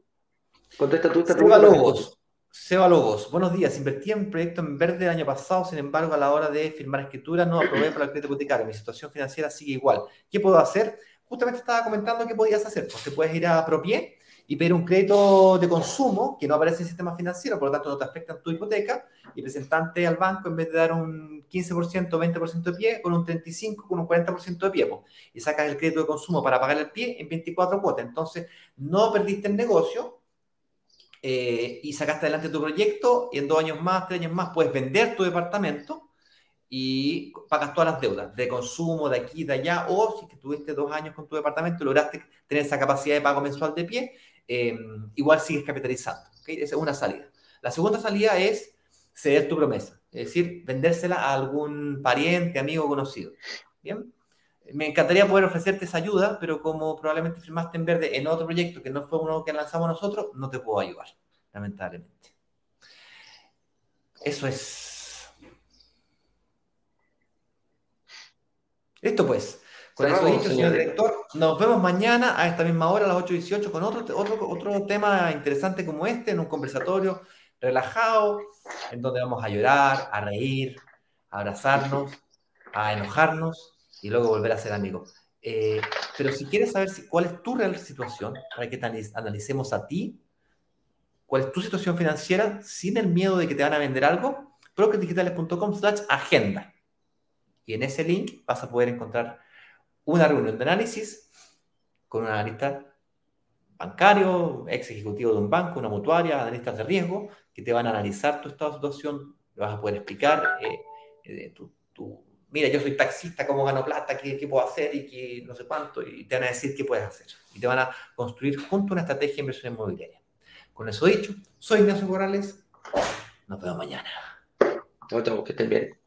Contesta tú esta Seba Logos. Seba Logos, buenos días. Invertí en un proyecto en verde el año pasado, sin embargo, a la hora de firmar escritura no aprobé para el crédito hipotecario. Mi situación financiera sigue igual. ¿Qué puedo hacer? Justamente estaba comentando qué podías hacer. Pues te puedes ir a Propie y pedir un crédito de consumo que no aparece en el sistema financiero, por lo tanto no te afecta en tu hipoteca, y presentante al banco en vez de dar un 15%, 20% de pie, con un 35%, con un 40% de pie, y sacas el crédito de consumo para pagar el pie en 24 cuotas. Entonces, no perdiste el negocio eh, y sacaste adelante tu proyecto y en dos años más, tres años más, puedes vender tu departamento y pagas todas las deudas de consumo de aquí, de allá, o si que tuviste dos años con tu departamento y lograste tener esa capacidad de pago mensual de pie, Em, igual sigues capitalizando. ¿okay? Esa es una salida. La segunda salida es ceder tu promesa, es decir, vendérsela a algún pariente, amigo, conocido. Bien. Me encantaría poder ofrecerte esa ayuda, pero como probablemente firmaste en verde en otro proyecto que no fue uno que lanzamos nosotros, no te puedo ayudar, lamentablemente. Eso es. Esto pues. Con eso dicho, señor director, nos vemos mañana a esta misma hora, a las 8.18, con otro, otro, otro tema interesante como este, en un conversatorio relajado, en donde vamos a llorar, a reír, a abrazarnos, a enojarnos y luego volver a ser amigos. Eh, pero si quieres saber si, cuál es tu real situación, para que analicemos a ti, cuál es tu situación financiera, sin el miedo de que te van a vender algo, brokerdigitales.com slash agenda. Y en ese link vas a poder encontrar una reunión de análisis con un analista bancario, ex ejecutivo de un banco, una mutuaria, analistas de riesgo, que te van a analizar tu estado de situación, le vas a poder explicar, eh, eh, tu, mira, yo soy taxista, cómo gano plata, ¿Qué, qué, puedo hacer y qué, no sé cuánto, y te van a decir qué puedes hacer. Y te van a construir junto una estrategia de inversión inmobiliaria. Con eso dicho, soy Ignacio Morales, nos vemos mañana. Chao, chao, que estén bien.